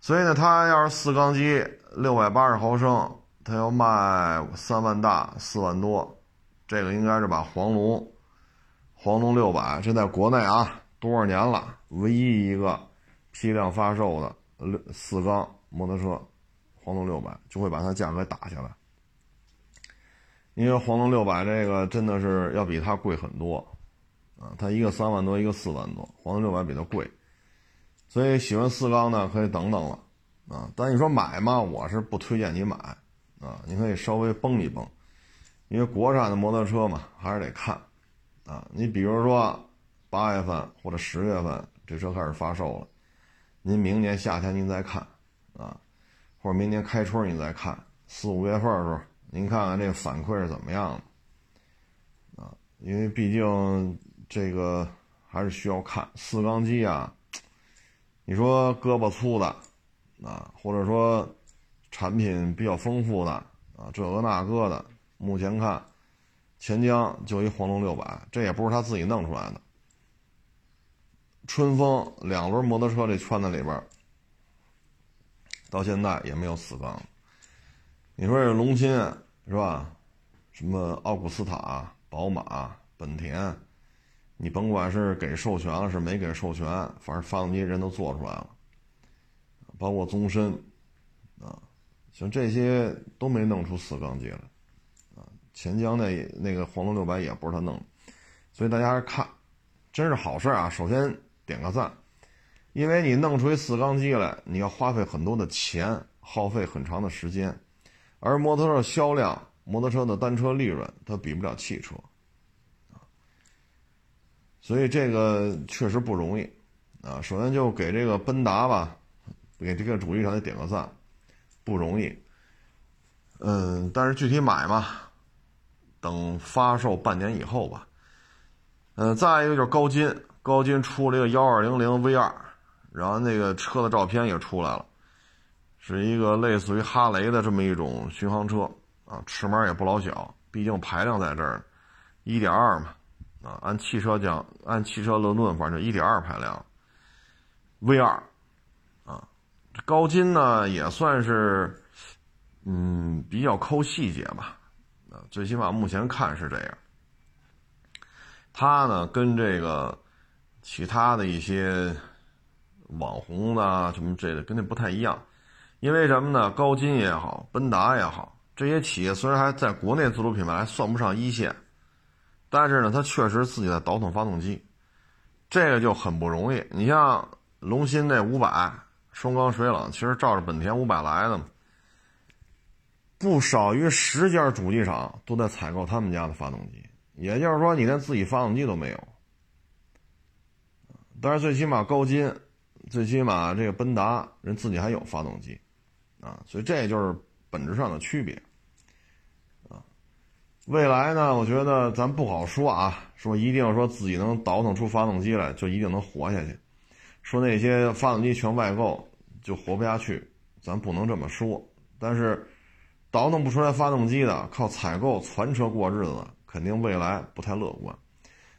所以呢，它要是四缸机六百八十毫升，它要卖三万大四万多，这个应该是把黄龙，黄龙六百，这在国内啊多少年了，唯一一个批量发售的六四缸摩托车，黄龙六百就会把它价格打下来，因为黄龙六百这个真的是要比它贵很多。啊，它一个三万多，一个四万多，黄龙六百比它贵，所以喜欢四缸的可以等等了，啊，但你说买嘛，我是不推荐你买，啊，你可以稍微绷一绷，因为国产的摩托车嘛，还是得看，啊，你比如说八月份或者十月份这车开始发售了，您明年夏天您再看，啊，或者明年开春您再看，四五月份的时候您看看这反馈是怎么样的，啊，因为毕竟。这个还是需要看四缸机啊，你说胳膊粗的啊，或者说产品比较丰富的啊，这个那个的，目前看钱江就一黄龙六百，这也不是他自己弄出来的。春风两轮摩托车这圈子里边，到现在也没有死缸。你说这龙鑫是吧？什么奥古斯塔、宝马、本田。你甭管是给授权了是没给授权，反正发动机人都做出来了，包括宗申，啊，像这些都没弄出四缸机来，啊，钱江那那个黄龙六百也不是他弄的，所以大家看，真是好事啊！首先点个赞，因为你弄出一四缸机来，你要花费很多的钱，耗费很长的时间，而摩托车销量、摩托车的单车利润，它比不了汽车。啊所以这个确实不容易，啊，首先就给这个奔达吧，给这个主意上得点个赞，不容易。嗯，但是具体买嘛，等发售半年以后吧。嗯，再一个就是高金，高金出了一个幺二零零 V 二，然后那个车的照片也出来了，是一个类似于哈雷的这么一种巡航车，啊，尺码也不老小，毕竟排量在这儿，一点二嘛。啊，按汽车讲，按汽车论论，反正就1.2排量，V2，啊，高金呢也算是，嗯，比较抠细节吧，啊，最起码目前看是这样。他呢跟这个其他的一些网红呢什么这的跟那不太一样，因为什么呢？高金也好，奔达也好，这些企业虽然还在国内自主品牌还算不上一线。但是呢，它确实自己在倒腾发动机，这个就很不容易。你像龙芯那五百双缸水冷，其实照着本田五百来的，不少于十家主机厂都在采购他们家的发动机。也就是说，你连自己发动机都没有。但是最起码高金，最起码这个奔达人自己还有发动机，啊，所以这就是本质上的区别。未来呢？我觉得咱不好说啊，说一定要说自己能倒腾出发动机来就一定能活下去，说那些发动机全外购就活不下去，咱不能这么说。但是倒腾不出来发动机的，靠采购攒车过日子，肯定未来不太乐观。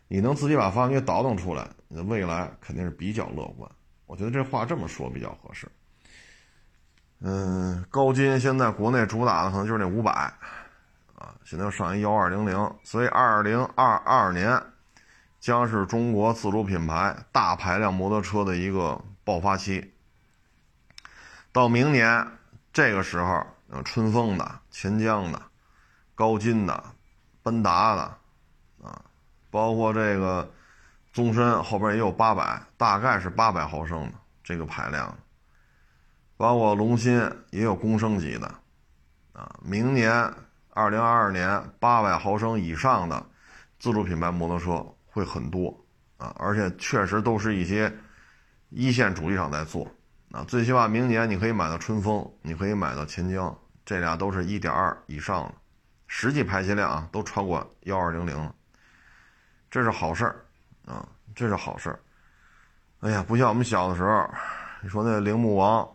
你能自己把发动机倒腾出来，你的未来肯定是比较乐观。我觉得这话这么说比较合适。嗯，高金现在国内主打的可能就是那五百。啊现在又上一幺二零零，所以二零二二年将是中国自主品牌大排量摩托车的一个爆发期。到明年这个时候，春风的、钱江的、高金的、奔达的，啊，包括这个宗申后边也有八百，大概是八百毫升的这个排量，包括龙芯也有公升级的，啊，明年。二零二二年八百毫升以上的自主品牌摩托车会很多啊，而且确实都是一些一线主机厂在做啊。最起码明年你可以买到春风，你可以买到钱江，这俩都是一点二以上的，实际排气量啊都超过幺二零零了，这是好事儿啊，这是好事儿。哎呀，不像我们小的时候，你说那铃木王，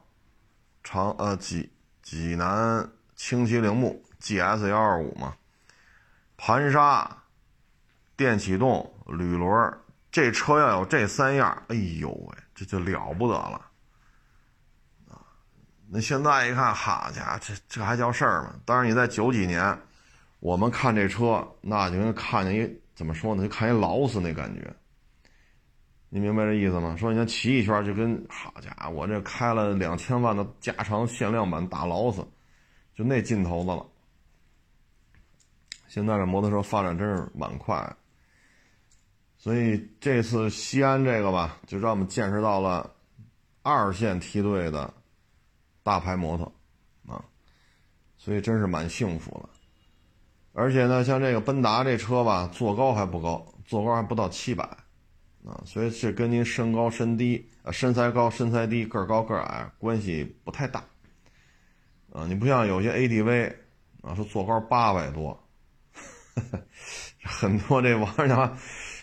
长呃济济南轻骑铃木。G S 幺二五嘛，盘刹、电启动、铝轮，这车要有这三样，哎呦喂，这就了不得了啊！那现在一看，好家伙，这这还叫事儿吗？但是你在九几年，我们看这车，那就跟看见一怎么说呢？就看一劳斯那感觉。你明白这意思吗？说你骑一圈，就跟好家伙，我这开了两千万的加长限量版大劳斯，就那劲头子了。现在这摩托车发展真是蛮快，所以这次西安这个吧，就让我们见识到了二线梯队的大牌摩托啊，所以真是蛮幸福的。而且呢，像这个奔达这车吧，坐高还不高，坐高还不到七百啊，所以这跟您身高身低啊，身材高身材低，个儿高个儿矮关系不太大啊。你不像有些 ADV 啊，说坐高八百多。很多这网上，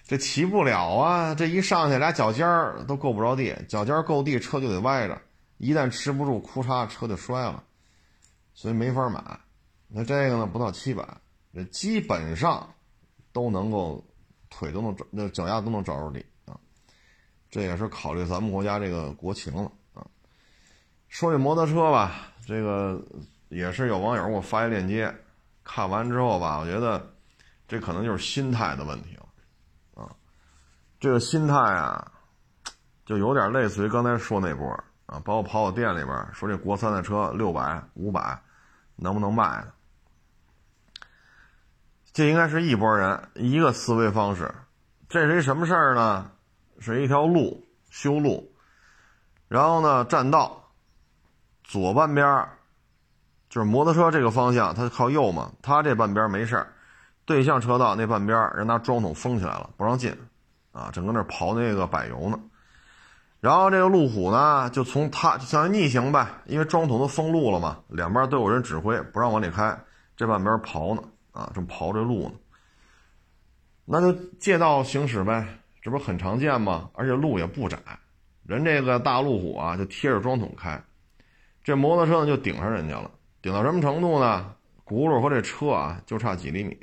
这骑不了啊！这一上去俩脚尖儿都够不着地，脚尖儿够地车就得歪着，一旦持不住，哭嚓，车就摔了，所以没法买。那这个呢，不到七百，这基本上都能够腿都能那脚丫都能着着地啊。这也是考虑咱们国家这个国情了啊。说这摩托车吧，这个也是有网友给我发一链接，看完之后吧，我觉得。这可能就是心态的问题，这个心态啊，就有点类似于刚才说那波啊，包括跑我店里边说这国三的车六百、五百，能不能卖的？这应该是一拨人一个思维方式。这是一什么事儿呢？是一条路修路，然后呢，占道左半边就是摩托车这个方向，它靠右嘛，它这半边没事儿。对向车道那半边人拿桩桶封起来了，不让进，啊，正搁那刨那个柏油呢。然后这个路虎呢，就从他像逆行呗，因为桩桶都封路了嘛，两边都有人指挥，不让往里开，这半边刨呢，啊，正刨这路呢。那就借道行驶呗，这不是很常见吗？而且路也不窄，人这个大路虎啊，就贴着桩桶开，这摩托车呢就顶上人家了，顶到什么程度呢？轱辘和这车啊，就差几厘米。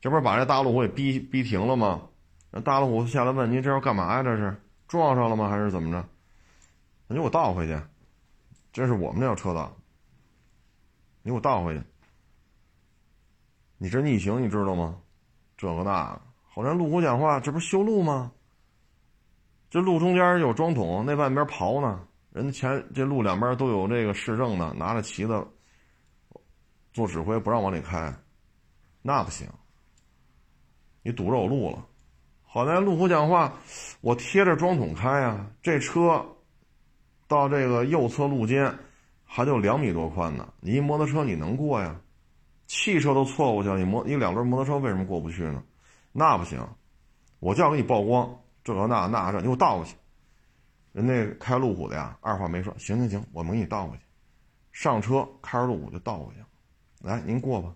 这不是把这大路虎给逼逼停了吗？那大路虎下来问：“您这要干嘛呀？这是撞上了吗？还是怎么着？”你给我倒回去，这是我们这条车道，你给我倒回去。你这逆行，你知道吗？这个那个。后来路虎讲话：“这不是修路吗？这路中间有桩桶，那半边刨呢。人家前这路两边都有这个市政的，拿着旗子做指挥，不让往里开，那不行。你堵着我路了。好在路虎讲话：“我贴着桩桶开呀，这车到这个右侧路肩还就两米多宽呢。你一摩托车你能过呀？汽车都错过去了，你摩你两轮摩托车为什么过不去呢？那不行，我就要给你曝光，这个那那这，你给我倒过去。人那开路虎的呀，二话没说，行行行，我们给你倒过去。上车开着路虎就倒过去，来您过吧。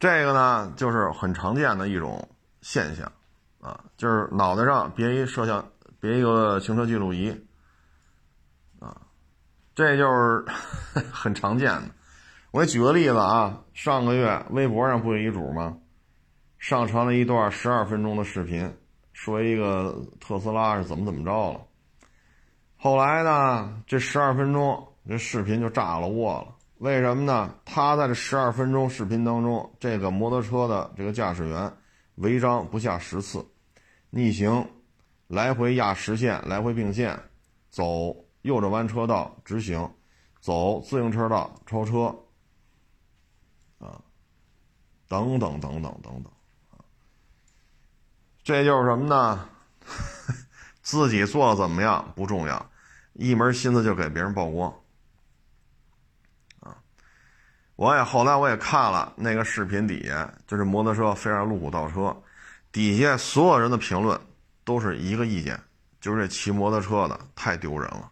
这个呢，就是很常见的一种现象，啊，就是脑袋上别一摄像，别一个行车记录仪，啊，这就是 很常见的。我给举个例子啊，上个月微博上不有一主吗？上传了一段十二分钟的视频，说一个特斯拉是怎么怎么着了。后来呢，这十二分钟这视频就炸了窝了。为什么呢？他在这十二分钟视频当中，这个摩托车的这个驾驶员违章不下十次，逆行，来回压实线，来回并线，走右转弯车道直行，走自行车道超车，啊，等等等等等等，这就是什么呢？自己做的怎么样不重要，一门心思就给别人曝光。我也后来我也看了那个视频底下，就是摩托车非让路虎倒车，底下所有人的评论都是一个意见，就是这骑摩托车的太丢人了，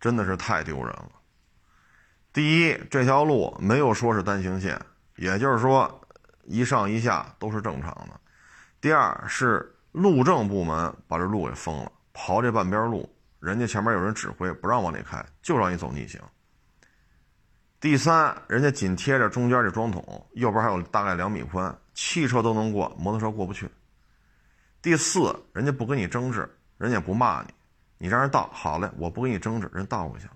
真的是太丢人了。第一，这条路没有说是单行线，也就是说一上一下都是正常的。第二是路政部门把这路给封了，刨这半边路，人家前面有人指挥，不让往里开，就让你走逆行。第三，人家紧贴着中间这桩桶，右边还有大概两米宽，汽车都能过，摩托车过不去。第四，人家不跟你争执，人家也不骂你，你让人倒好嘞，我不跟你争执，人倒过去了。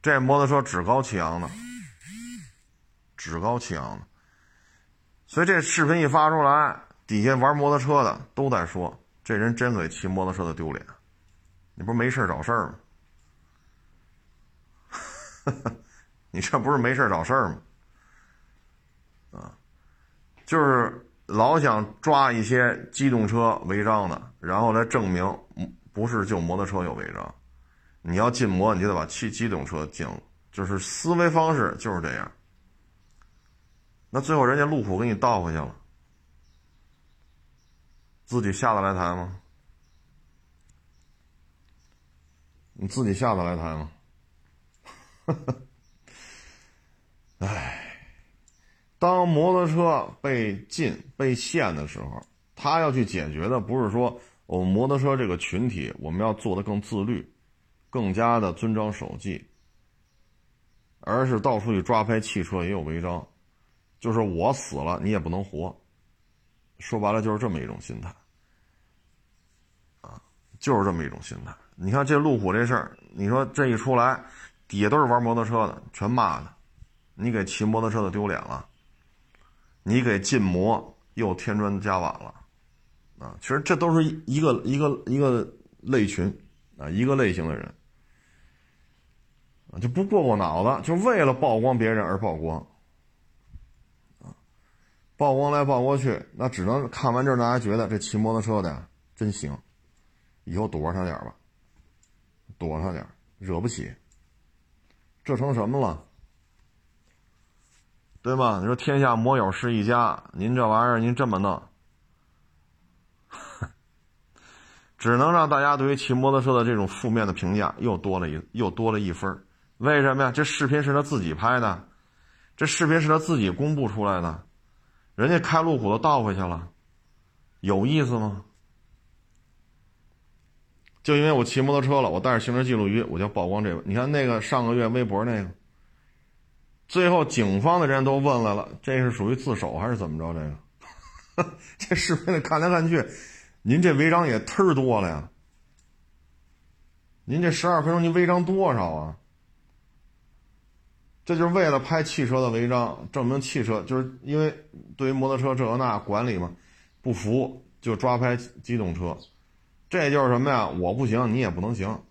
这摩托车趾高气扬的，趾高气扬的，所以这视频一发出来，底下玩摩托车的都在说，这人真给骑摩托车的丢脸，你不是没事找事儿吗？你这不是没事找事儿吗？啊，就是老想抓一些机动车违章的，然后来证明不是就摩托车有违章。你要禁摩，你就得把汽机动车禁了。就是思维方式就是这样。那最后人家路虎给你倒回去了，自己下得来台吗？你自己下得来台吗？唉，当摩托车被禁、被限的时候，他要去解决的不是说我们摩托车这个群体，我们要做的更自律、更加的遵章守纪，而是到处去抓拍汽车也有违章，就是我死了你也不能活，说白了就是这么一种心态，啊，就是这么一种心态。你看这路虎这事儿，你说这一出来。底下都是玩摩托车的，全骂他，你给骑摩托车的丢脸了，你给禁摩又添砖加瓦了，啊，其实这都是一个一个一个类群啊，一个类型的人。啊，就不过过脑子，就为了曝光别人而曝光，曝光来曝光去，那只能看完这大家觉得这骑摩托车的真行，以后躲他点吧，躲他点惹不起。这成什么了，对吧？你说天下摩友是一家，您这玩意儿您这么弄，只能让大家对于骑摩托车的这种负面的评价又多了一又多了一分为什么呀？这视频是他自己拍的，这视频是他自己公布出来的，人家开路虎都倒回去了，有意思吗？就因为我骑摩托车了，我带着行车记录仪，我就曝光这个。你看那个上个月微博那个，最后警方的人都问来了，这是属于自首还是怎么着？这个，这视频里看来看去，您这违章也忒多了呀！您这十二分钟您违章多少啊？这就是为了拍汽车的违章，证明汽车就是因为对于摩托车这那管理嘛，不服就抓拍机动车，这就是什么呀？我不行，你也不能行，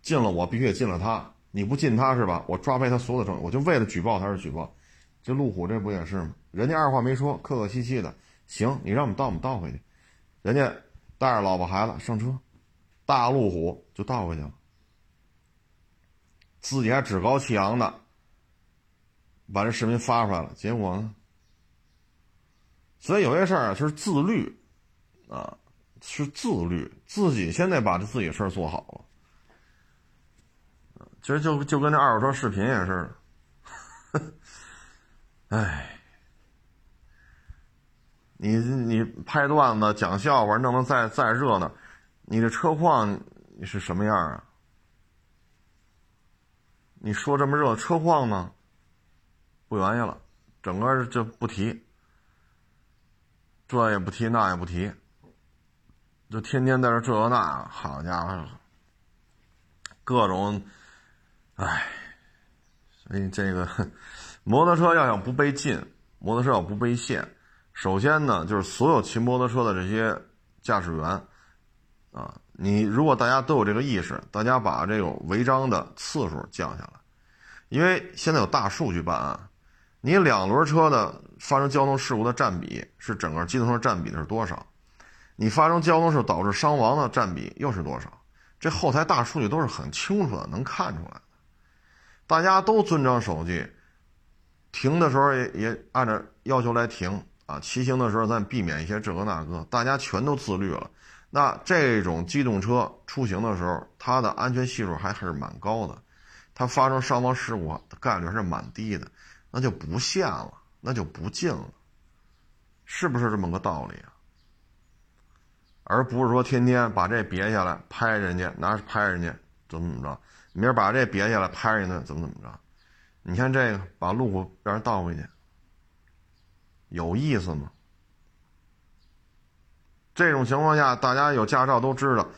进了我必须得进了他。你不进他是吧？我抓拍他所有的证据，我就为了举报他是举报。这路虎这不也是吗？人家二话没说，客客气气的，行，你让我们倒，我们倒回去。人家带着老婆孩子上车，大路虎就倒回去了，自己还趾高气扬的把这视频发出来了。结果呢？所以有些事儿啊，是自律啊，是自律，自己先得把这自己事儿做好了。其实就就跟那二手车视频也是，哎，你你拍段子讲笑话弄得再再热闹，你这车况是什么样啊？你说这么热车况呢？不原因了，整个就不提，这也不提那也不提，就天天在这这那，好家伙，各种。唉，所以这个 摩托车要想不被禁，摩托车要不被限，首先呢，就是所有骑摩托车的这些驾驶员啊，你如果大家都有这个意识，大家把这种违章的次数降下来，因为现在有大数据办案，你两轮车的发生交通事故的占比是整个机动车占比的是多少？你发生交通事故导致伤亡的占比又是多少？这后台大数据都是很清楚的，能看出来。大家都遵章守纪，停的时候也也按照要求来停啊。骑行的时候咱避免一些这个那个，大家全都自律了。那这种机动车出行的时候，它的安全系数还是蛮高的，它发生伤亡事故概率还是蛮低的，那就不限了，那就不禁了，是不是这么个道理啊？而不是说天天把这别下来拍人家，拿拍人家怎么怎么着。明儿把这别下来拍人家怎么怎么着？你看这个，把路虎让人倒回去，有意思吗？这种情况下，大家有驾照都知道，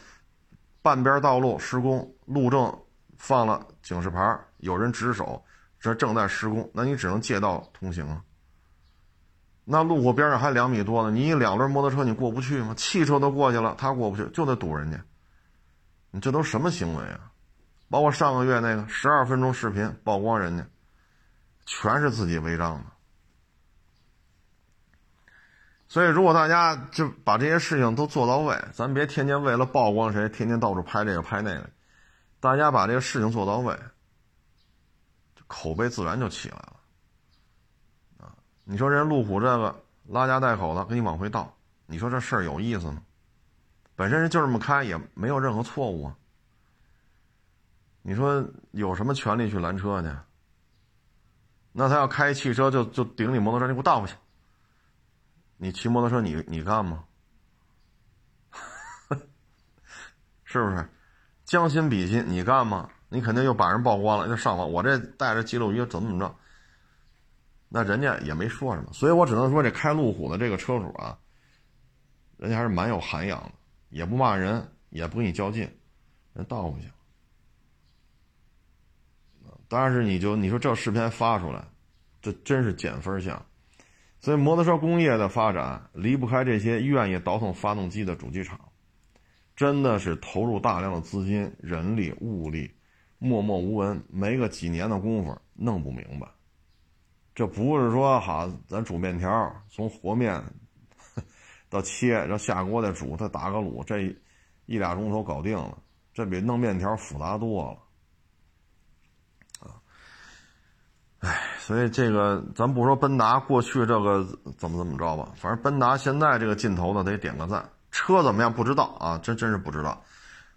半边道路施工，路政放了警示牌，有人值守，这正在施工，那你只能借道通行啊。那路虎边上还两米多呢，你两轮摩托车你过不去吗？汽车都过去了，他过不去，就得堵人家。你这都什么行为啊？包括上个月那个十二分钟视频曝光，人家全是自己违章的。所以，如果大家就把这些事情都做到位，咱别天天为了曝光谁，天天到处拍这个拍那个。大家把这个事情做到位，口碑自然就起来了。你说人路虎这个拉家带口的给你往回倒，你说这事儿有意思吗？本身就这么开，也没有任何错误啊。你说有什么权利去拦车去？那他要开汽车就就顶你摩托车，你给我倒回去。你骑摩托车，你你干吗？是不是？将心比心，你干吗？你肯定又把人曝光了，就上网。我这带着记录仪怎么怎么着？那人家也没说什么，所以我只能说这开路虎的这个车主啊，人家还是蛮有涵养的，也不骂人，也不跟你较劲，人倒回去。但是你就你说这视频发出来，这真是减分项。所以摩托车工业的发展离不开这些愿意倒腾发动机的主机厂，真的是投入大量的资金、人力、物力，默默无闻，没个几年的功夫弄不明白。这不是说好咱煮面条，从和面 到切，然后下锅再煮，再打个卤，这一俩钟头搞定了。这比弄面条复杂多了啊。哎，所以这个咱不说奔达过去这个怎么怎么着吧，反正奔达现在这个劲头呢，得点个赞。车怎么样不知道啊，真真是不知道。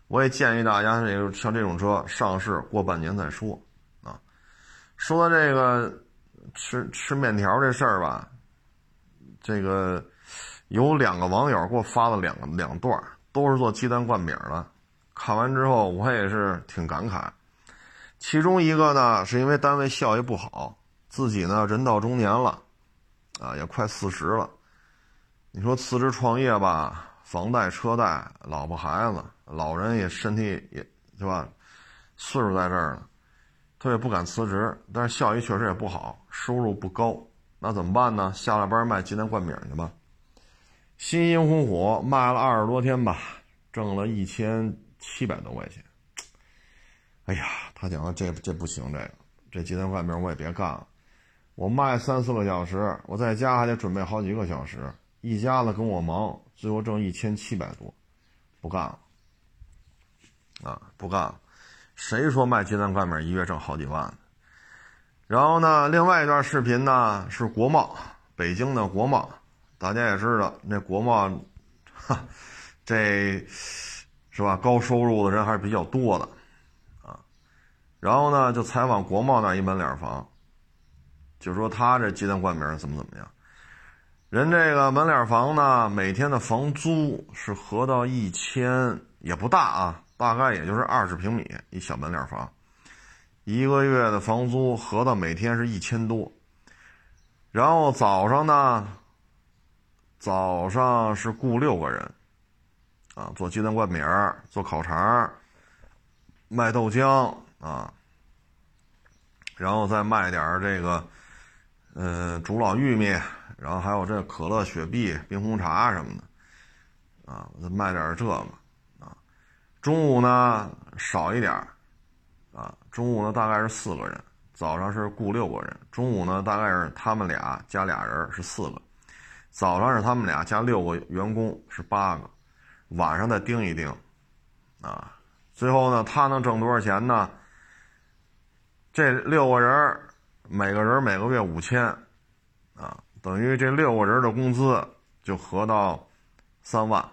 我也建议大家，这个像这种车上市过半年再说啊。说这个吃吃面条这事儿吧，这个有两个网友给我发了两个两段，都是做鸡蛋灌饼的。看完之后，我也是挺感慨。其中一个呢，是因为单位效益不好，自己呢人到中年了，啊，也快四十了。你说辞职创业吧，房贷车贷，老婆孩子，老人也身体也，是吧？岁数在这儿呢，他也不敢辞职，但是效益确实也不好，收入不高，那怎么办呢？下了班卖鸡蛋灌饼去吧。辛辛苦苦卖了二十多天吧，挣了一千七百多块钱。哎呀，他讲这这不行，这个这鸡蛋灌饼我也别干了，我卖三四个小时，我在家还得准备好几个小时。一家子跟我忙，最后挣一千七百多，不干了，啊，不干了。谁说卖鸡蛋灌饼一月挣好几万？然后呢，另外一段视频呢是国贸，北京的国贸，大家也知道，那国贸，哈，这是吧？高收入的人还是比较多的，啊。然后呢，就采访国贸那一门脸房，就说他这鸡蛋灌饼怎么怎么样。人这个门脸房呢，每天的房租是合到一千，也不大啊，大概也就是二十平米一小门脸房，一个月的房租合到每天是一千多。然后早上呢，早上是雇六个人，啊，做鸡蛋灌饼，做烤肠，卖豆浆啊，然后再卖点这个，呃，煮老玉米。然后还有这可乐、雪碧、冰红茶什么的，啊，再卖点这个，中午呢少一点啊，中午呢大概是四个人，早上是雇六个人，中午呢大概是他们俩加俩人是四个，早上是他们俩加六个员工是八个，晚上再盯一盯，啊，最后呢他能挣多少钱呢？这六个人每个人每个月五千，啊。等于这六个人的工资就合到三万，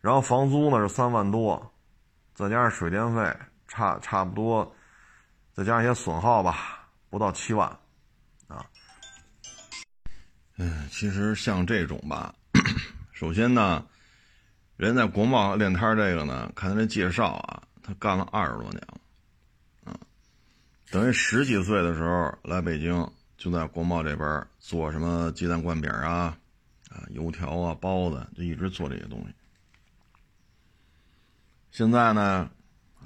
然后房租呢是三万多，再加上水电费，差差不多，再加上一些损耗吧，不到七万，啊，嗯，其实像这种吧，首先呢，人在国贸练摊这个呢，看他这介绍啊，他干了二十多年了，啊，等于十几岁的时候来北京。就在国贸这边做什么鸡蛋灌饼啊，啊油条啊包子，就一直做这些东西。现在呢，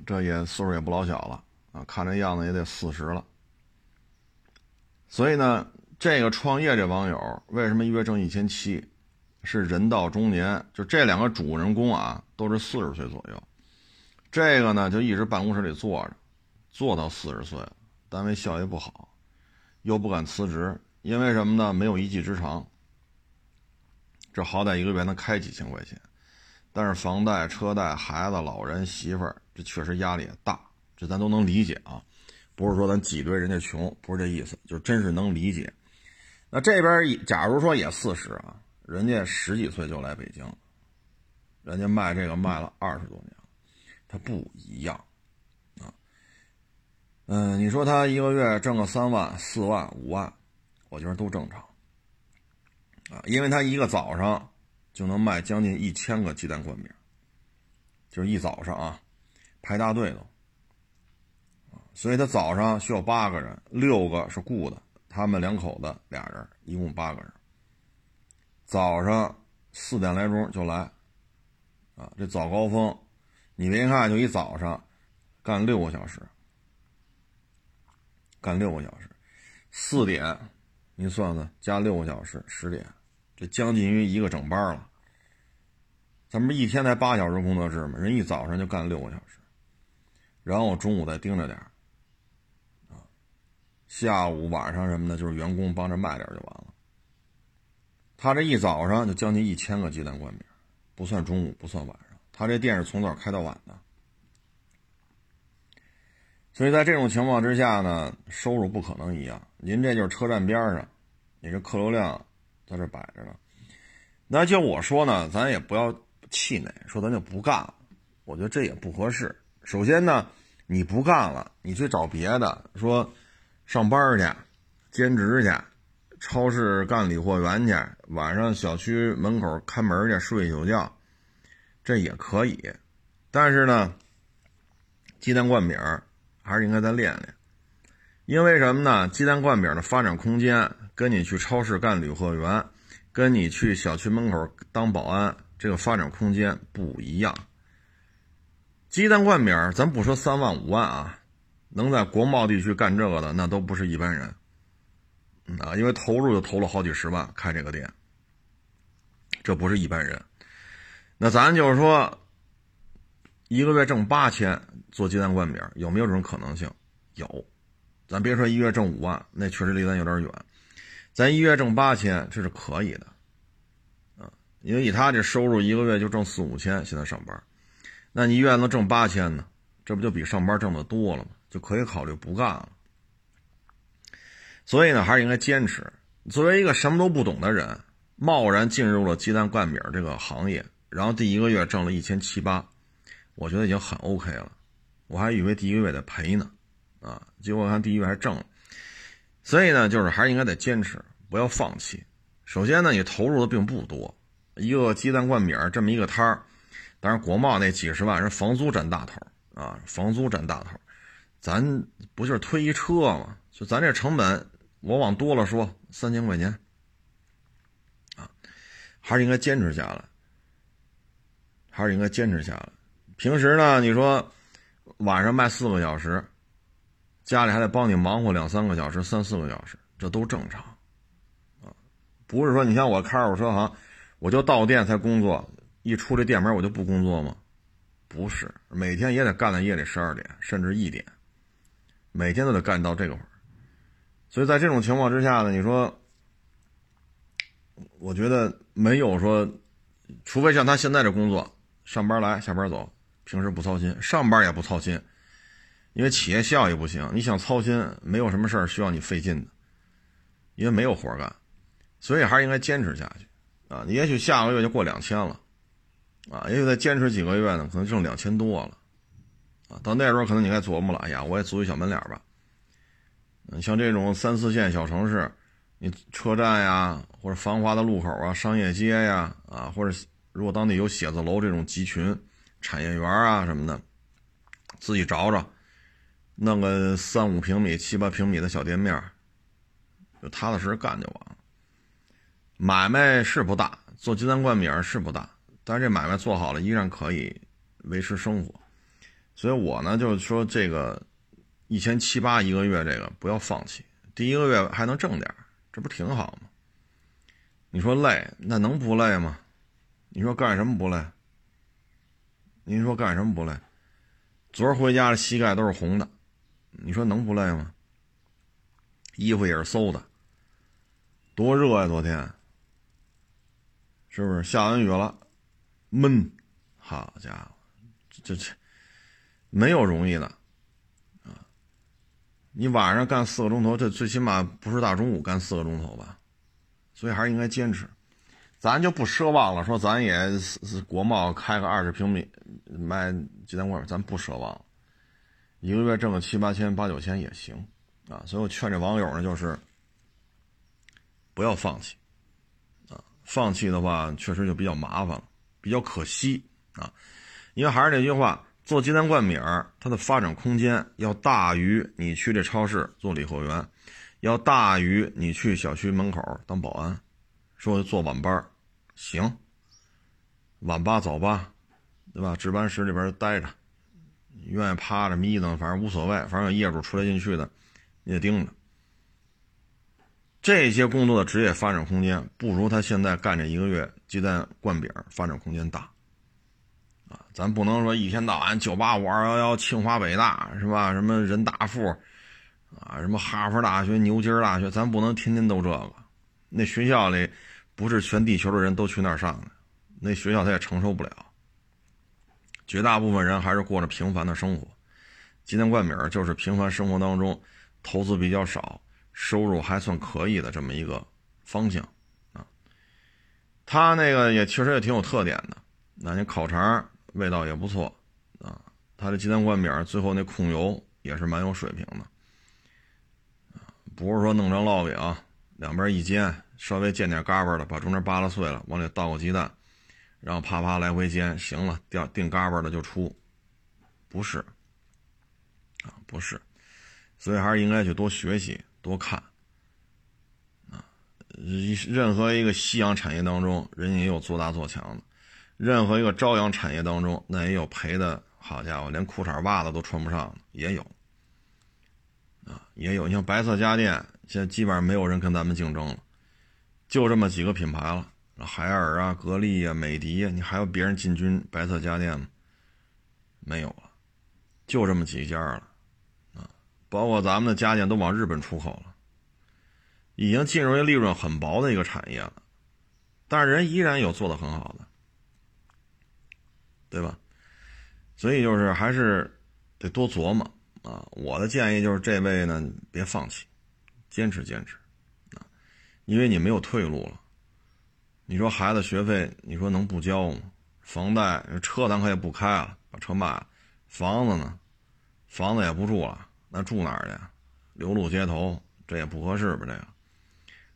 这也岁数也不老小了啊，看这样子也得四十了。所以呢，这个创业这网友为什么一月挣一千七？是人到中年，就这两个主人公啊，都是四十岁左右。这个呢，就一直办公室里坐着，坐到四十岁，单位效益不好。又不敢辞职，因为什么呢？没有一技之长。这好歹一个月能开几千块钱，但是房贷、车贷、孩子、老人、媳妇儿，这确实压力也大。这咱都能理解啊，不是说咱挤兑人家穷，不是这意思，就真是能理解。那这边假如说也四十啊，人家十几岁就来北京，人家卖这个卖了二十多年，他不一样啊。嗯，你说他一个月挣个三万、四万、五万，我觉得都正常，啊，因为他一个早上就能卖将近一千个鸡蛋灌饼，就是一早上啊，排大队都，所以他早上需要八个人，六个是雇的，他们两口子俩人，一共八个人，早上四点来钟就来，啊，这早高峰，你别看就一早上，干六个小时。干六个小时，四点，你算算，加六个小时，十点，将近于一个整班了。咱们一天才八小时工作制嘛，人一早上就干六个小时，然后中午再盯着点啊，下午晚上什么的，就是员工帮着卖点就完了。他这一早上就将近一千个鸡蛋灌饼，不算中午，不算晚上，他这店是从早开到晚的。所以在这种情况之下呢，收入不可能一样。您这就是车站边上，你这客流量在这摆着呢。那就我说呢，咱也不要气馁，说咱就不干了。我觉得这也不合适。首先呢，你不干了，你去找别的，说上班去、兼职去、超市干理货员去，晚上小区门口看门去睡一宿觉，这也可以。但是呢，鸡蛋灌饼。还是应该再练练，因为什么呢？鸡蛋灌饼的发展空间跟你去超市干旅货员，跟你去小区门口当保安，这个发展空间不一样。鸡蛋灌饼，咱不说三万五万啊，能在国贸地区干这个的，那都不是一般人。啊，因为投入就投了好几十万开这个店，这不是一般人。那咱就是说，一个月挣八千做鸡蛋灌饼，有没有这种可能性？有。咱别说一月挣五万，那确实离咱有点远。咱一月挣八千，这是可以的。啊，因为以他这收入，一个月就挣四五千，现在上班，那你一月能挣八千呢？这不就比上班挣的多了吗？就可以考虑不干了。所以呢，还是应该坚持。作为一个什么都不懂的人，贸然进入了鸡蛋灌饼这个行业，然后第一个月挣了一千七八，我觉得已经很 OK 了。我还以为第一个月得赔呢，啊，结果看第一个月还挣了。所以呢，就是还是应该得坚持，不要放弃。首先呢，你投入的并不多，一个鸡蛋灌饼这么一个摊儿，当然国贸那几十万人房租占大头啊，房租占大头，咱不就是推一车吗？就咱这成本。我往多了说，三千块钱，啊，还是应该坚持下来，还是应该坚持下来。平时呢，你说晚上卖四个小时，家里还得帮你忙活两三个小时、三四个小时，这都正常，啊，不是说你像我开二手车行，我就到店才工作，一出这店门我就不工作吗？不是，每天也得干到夜里十二点甚至一点，每天都得干到这个会儿。所以在这种情况之下呢，你说，我觉得没有说，除非像他现在这工作，上班来下班走，平时不操心，上班也不操心，因为企业效益不行。你想操心，没有什么事儿需要你费劲的，因为没有活干，所以还是应该坚持下去啊！你也许下个月就过两千了，啊，也许再坚持几个月呢，可能挣两千多了，啊，到那时候可能你该琢磨了，哎呀，我也租一小门脸吧。你像这种三四线小城市，你车站呀，或者繁华的路口啊、商业街呀，啊，或者如果当地有写字楼这种集群、产业园啊什么的，自己找找，弄个三五平米、七八平米的小店面，就踏踏实实干就完了。买卖是不大，做鸡蛋灌饼是不大，但是这买卖做好了，依然可以维持生活。所以我呢，就是说这个。一千七八一个月，这个不要放弃。第一个月还能挣点这不挺好吗？你说累，那能不累吗？你说干什么不累？您说干什么不累？昨儿回家的膝盖都是红的，你说能不累吗？衣服也是馊的，多热呀！昨天是不是下完雨了？闷，好家伙，这这没有容易的啊。你晚上干四个钟头，这最起码不是大中午干四个钟头吧？所以还是应该坚持。咱就不奢望了，说咱也是国贸开个二十平米卖鸡蛋灌，咱不奢望。一个月挣个七八千、八九千也行啊。所以我劝这网友呢，就是不要放弃啊。放弃的话，确实就比较麻烦了，比较可惜啊。因为还是那句话。做鸡蛋灌饼它的发展空间要大于你去这超市做理货员，要大于你去小区门口当保安。说做晚班行，晚八早八，对吧？值班室里边待着，愿意趴着眯瞪，反正无所谓。反正有业主出来进去的，你得盯着。这些工作的职业发展空间不如他现在干这一个月鸡蛋灌饼发展空间大。啊咱不能说一天到晚九八五二幺幺清华北大是吧？什么人大附啊，什么哈佛大学、牛津大学，咱不能天天都这个。那学校里不是全地球的人都去那儿上的，那学校他也承受不了。绝大部分人还是过着平凡的生活。鸡蛋灌饼就是平凡生活当中投资比较少、收入还算可以的这么一个方向啊。他那个也确实也挺有特点的，那你烤肠。味道也不错，啊，他的鸡蛋灌饼最后那控油也是蛮有水平的，不是说弄张烙饼，两边一煎，稍微煎点嘎巴的，把中间扒拉碎了，往里倒个鸡蛋，然后啪啪来回煎，行了，掉定嘎巴的就出，不是，啊，不是，所以还是应该去多学习、多看。啊，任何一个夕阳产业当中，人家也有做大做强的；任何一个朝阳产业当中，那也有赔的。好家伙，连裤衩袜子都穿不上，也有。啊，也有。你像白色家电，现在基本上没有人跟咱们竞争了，就这么几个品牌了。海尔啊，格力啊，美的呀，你还有别人进军白色家电吗？没有了，就这么几家了，啊，包括咱们的家电都往日本出口了，已经进入一个利润很薄的一个产业了，但是人依然有做的很好的，对吧？所以就是还是得多琢磨啊。我的建议就是这位呢，别放弃，坚持坚持，啊，因为你没有退路了。你说孩子学费，你说能不交吗？房贷、车咱可也不开了，把车卖了。房子呢？房子也不住了，那住哪儿去？流落街头，这也不合适吧？这个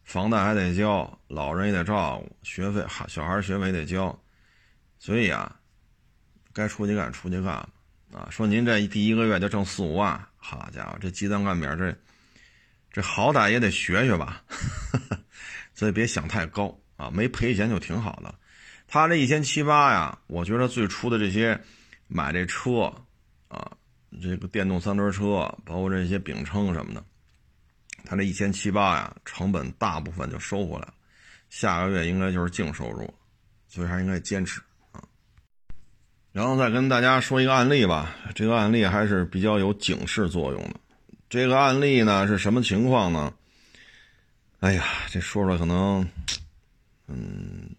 房贷还得交，老人也得照顾，学费孩小孩学费得交，所以啊，该出去干出去干吧啊！说您这第一个月就挣四五万，好家伙，这鸡蛋干饼，这这好歹也得学学吧，所以别想太高。啊，没赔钱就挺好的。他这一千七八呀，我觉得最初的这些买这车啊，这个电动三轮车，包括这些饼铛什么的，他这一千七八呀，成本大部分就收回来了。下个月应该就是净收入，所以还应该坚持啊。然后再跟大家说一个案例吧，这个案例还是比较有警示作用的。这个案例呢是什么情况呢？哎呀，这说说可能。嗯，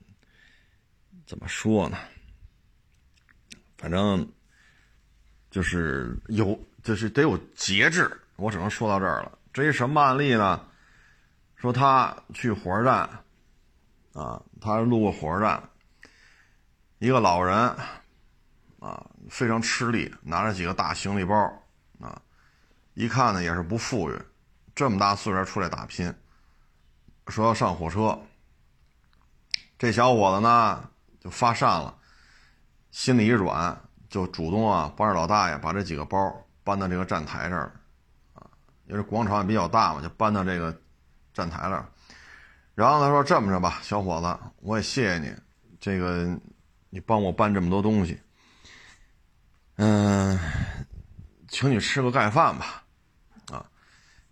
怎么说呢？反正就是有，就是得有节制。我只能说到这儿了。这一什么案例呢？说他去火车站，啊，他路过火车站，一个老人，啊，非常吃力，拿着几个大行李包，啊，一看呢也是不富裕，这么大岁数出来打拼，说要上火车。这小伙子呢就发善了，心里一软，就主动啊帮着老大爷把这几个包搬到这个站台这儿，啊，因为广场也比较大嘛，就搬到这个站台了。然后他说：“这么着吧，小伙子，我也谢谢你，这个你帮我搬这么多东西，嗯，请你吃个盖饭吧。”啊，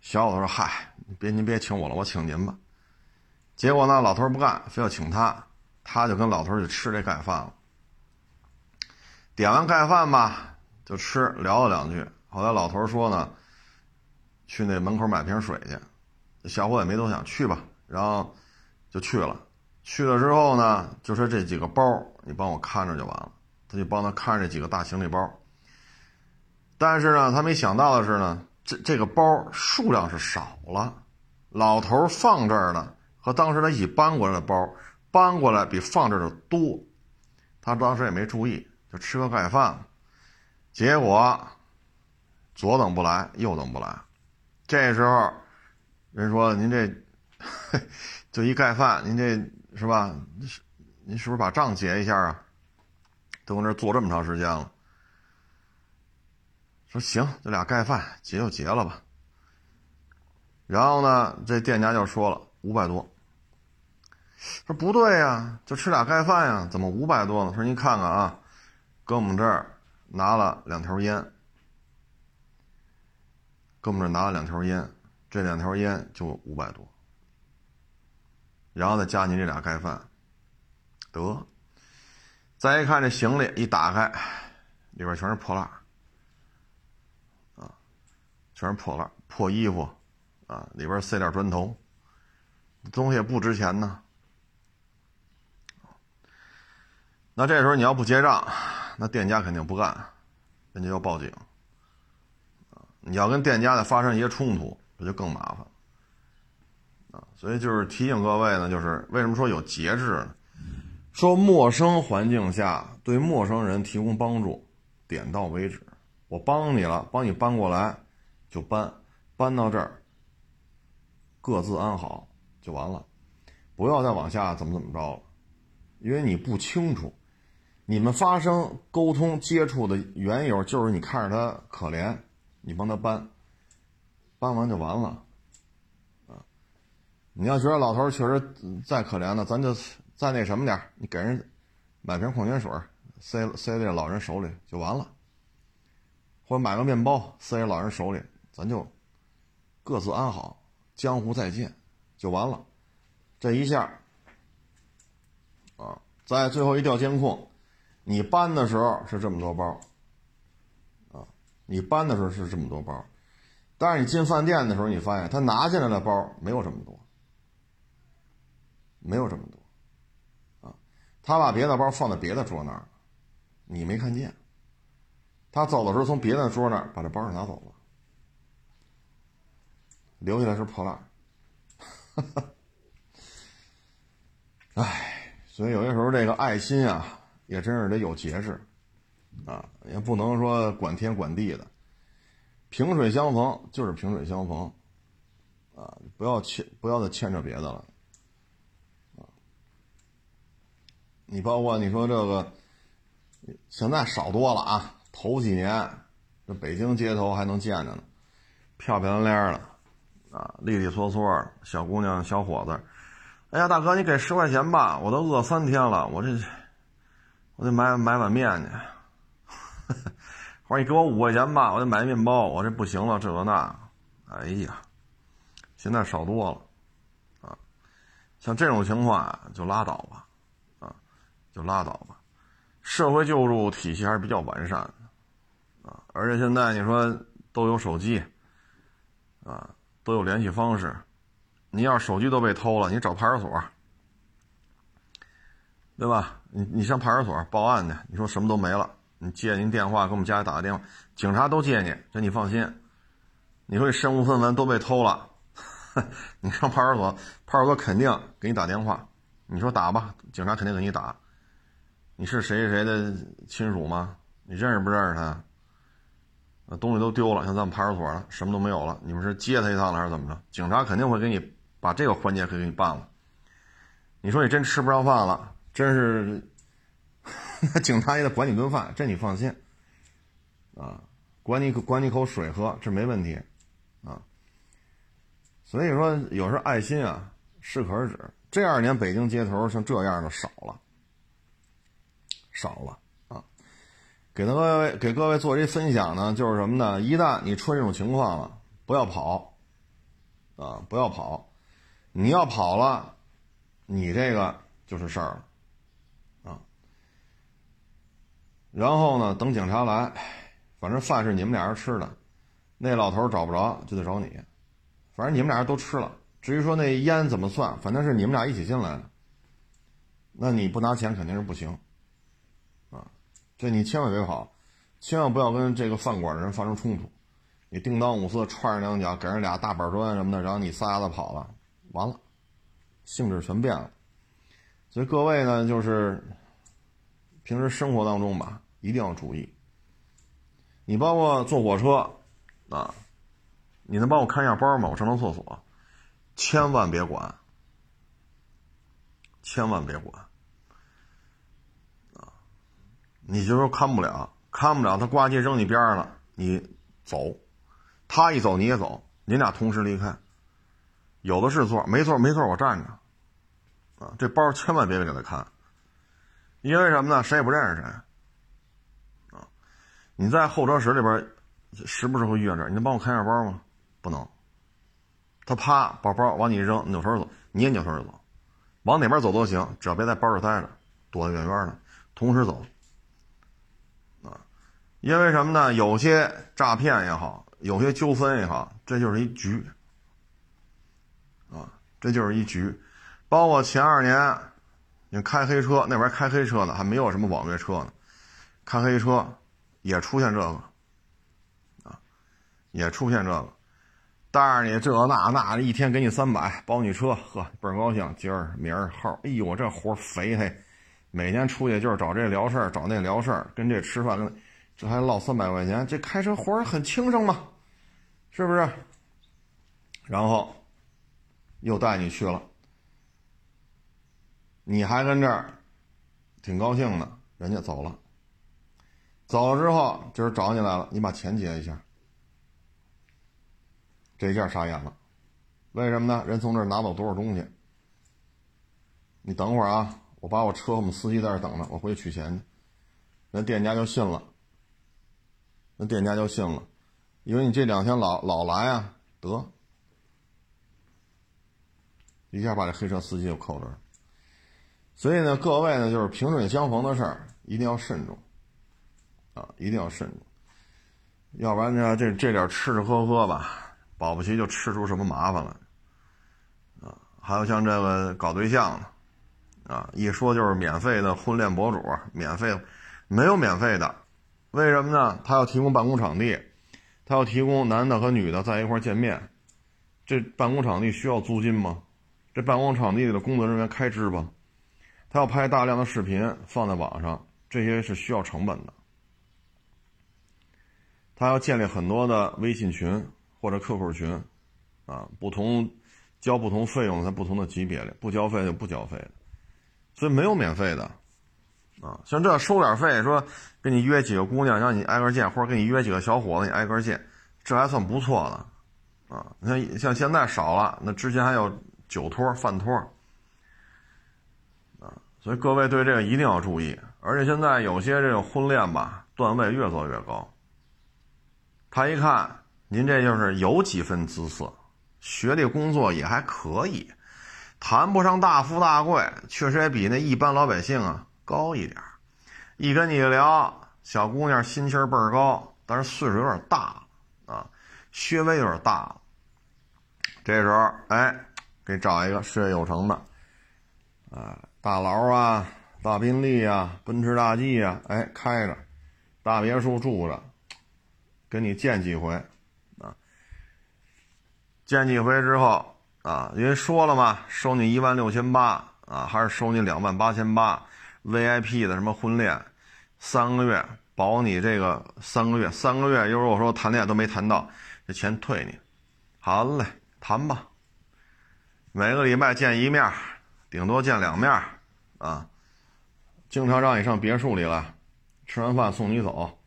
小伙子说：“嗨，别您别请我了，我请您吧。”结果呢，老头不干，非要请他，他就跟老头去吃这盖饭了。点完盖饭吧，就吃，聊了两句。后来老头说呢，去那门口买瓶水去。小伙也没多想，去吧。然后就去了。去了之后呢，就说这几个包你帮我看着就完了。他就帮他看着这几个大行李包。但是呢，他没想到的是呢，这这个包数量是少了，老头放这儿呢。和当时他一起搬过来的包，搬过来比放这儿的多，他当时也没注意，就吃个盖饭，结果左等不来，右等不来，这时候人说：“您这 就一盖饭，您这是吧？您是不是把账结一下啊？都搁那坐这么长时间了。”说：“行，这俩盖饭结就结了吧。”然后呢，这店家就说了：“五百多。”说不对呀，就吃俩盖饭呀，怎么五百多呢？说您看看啊，搁我们这儿拿了两条烟，搁我们这儿拿了两条烟，这两条烟就五百多，然后再加您这俩盖饭，得，再一看这行李一打开，里边全是破烂啊，全是破烂破衣服，啊，里边塞点砖头，东西也不值钱呢。那这时候你要不结账，那店家肯定不干，人家要报警。你要跟店家再发生一些冲突，这就更麻烦啊。所以就是提醒各位呢，就是为什么说有节制呢？说陌生环境下对陌生人提供帮助，点到为止。我帮你了，帮你搬过来，就搬，搬到这儿，各自安好就完了，不要再往下怎么怎么着了，因为你不清楚。你们发生沟通接触的缘由，就是你看着他可怜，你帮他搬，搬完就完了，啊，你要觉得老头确实再可怜呢，咱就再那什么点你给人买瓶矿泉水，塞塞这老人手里就完了，或者买个面包塞在老人手里，咱就各自安好，江湖再见，就完了。这一下，啊，在最后一调监控，你搬的时候是这么多包，啊，你搬的时候是这么多包。但是你进饭店的时候，你发现他拿进来的包没有这么多，没有这么多，啊，他把别的包放在别的桌那儿，你没看见。他走的时候从别的桌那儿把这包拿走了，留下来是破烂。唉，所以有些时候这个爱心啊，也真是得有节制，啊，也不能说管天管地的。萍水相逢就是萍水相逢，啊，不要牵，不要再牵扯别的了，啊，你包括你说这个，现在少多了啊，头几年这北京街头还能见着呢，漂漂亮亮的，啊，利利索索小姑娘小伙子，哎呀，大哥，你给十块钱吧，我都饿三天了，我这，我得买买碗面去。或者你给我五块钱吧，我得买面包。我这不行了，这个那，哎呀，现在少多了，啊，像这种情况啊，就拉倒吧，啊，就拉倒吧。社会救助体系还是比较完善的，啊，而且现在你说都有手机，啊，都有联系方式，你要手机都被偷了，你找派出所，对吧？你你上派出所报案去，你说什么都没了。你接您电话，给我们家里打个电话，警察都接你，这你放心。你说你身无分文都被偷了，你上派出所，派出所肯定给你打电话。你说打吧，警察肯定给你打。你是谁谁的亲属吗？你认识不认识他？东西都丢了，像咱们派出所了，什么都没有了。你们是接他一趟了还是怎么着？警察肯定会给你把这个环节给给你办了。你说你真吃不上饭了，真是。警察也得管你顿饭，这你放心，啊，管你管你口水喝，这没问题，啊。所以说，有时候爱心啊，适可而止。这二年北京街头像这样的少了，少了啊。给各位给各位做这分享呢，就是什么呢？一旦你出这种情况了，不要跑，啊，不要跑，你要跑了，你这个就是事儿了。然后呢？等警察来，反正饭是你们俩人吃的，那老头找不着就得找你，反正你们俩人都吃了。至于说那烟怎么算，反正是你们俩一起进来的，那你不拿钱肯定是不行，啊，这你千万别跑，千万不要跟这个饭馆的人发生冲突，你叮当五四踹人两脚，给人俩大板砖什么的，然后你撒丫子跑了，完了，性质全变了。所以各位呢，就是平时生活当中吧。一定要注意，你包括坐火车，啊，你能帮我看一下包吗？我上趟厕所，千万别管，千万别管，啊，你就说看不了，看不了，他挂机扔你边上了，你走，他一走你也走，你俩同时离开，有的是座，没座没座我站着，啊，这包千万别给他看，因为什么呢？谁也不认识谁。你在候车室里边，时不时会遇见这，你能帮我看一下包吗？不能。他啪把包往你一扔，扭头就走，你也扭头就走，往哪边走都行，只要别在包里待着，躲得远远的，同时走。啊，因为什么呢？有些诈骗也好，有些纠纷也好，这就是一局。啊，这就是一局。包括前二年，你开黑车那边开黑车呢，还没有什么网约车呢，开黑车。也出现这个，啊，也出现这个，带着你这那那一天给你三百包你车，呵，倍儿高兴。今儿明儿后，哎呦，我这活肥嘿，每天出去就是找这聊事儿，找那聊事儿，跟这吃饭，这还落三百块钱，这开车活儿很轻松嘛，是不是？然后又带你去了，你还跟这儿挺高兴的，人家走了。走了之后，今儿找你来了，你把钱结一下。这下傻眼了，为什么呢？人从这儿拿走多少东西？你等会儿啊，我把我车我们司机在这等着，我回去取钱去。那店家就信了，那店家就信了，因为你这两天老老来啊，得一下把这黑车司机就扣这儿。所以呢，各位呢，就是萍水相逢的事儿，一定要慎重啊，一定要慎重，要不然呢，这这点吃吃喝喝吧，保不齐就吃出什么麻烦来啊。还有像这个搞对象的啊，一说就是免费的婚恋博主，免费。没有免费的，为什么呢？他要提供办公场地，他要提供男的和女的在一块见面，这办公场地需要租金吗？这办公场地的工作人员开支吧？他要拍大量的视频放在网上，这些是需要成本的。他要建立很多的微信群或者 QQ 群，啊，不同交不同费用在不同的级别里，不交费就不交费，所以没有免费的。啊，像这收点费，说给你约几个姑娘，让你挨个见，或者给你约几个小伙子，你挨个见，这还算不错的。啊，你看像现在少了，那之前还有酒托、饭托。啊，所以各位对这个一定要注意。而且现在有些这个婚恋吧，段位越做越高。他一看您这就是有几分姿色，学历工作也还可以，谈不上大富大贵，确实也比那一般老百姓啊。高一点一跟你聊，小姑娘心气儿倍儿高，但是岁数有点大了啊，学位有点大了。这时候，哎，给找一个事业有成的，啊，大劳啊，大宾利啊，奔驰大 G 啊，哎，开着，大别墅住着，跟你见几回，啊，见几回之后，啊，因为说了嘛，收你一万六千八，啊，还是收你两万八千八。VIP 的什么婚恋，三个月保你这个三个月，三个月，如果说谈恋爱都没谈到，这钱退你。好嘞，谈吧。每个礼拜见一面，顶多见两面，啊，经常让你上别墅里来，吃完饭送你走，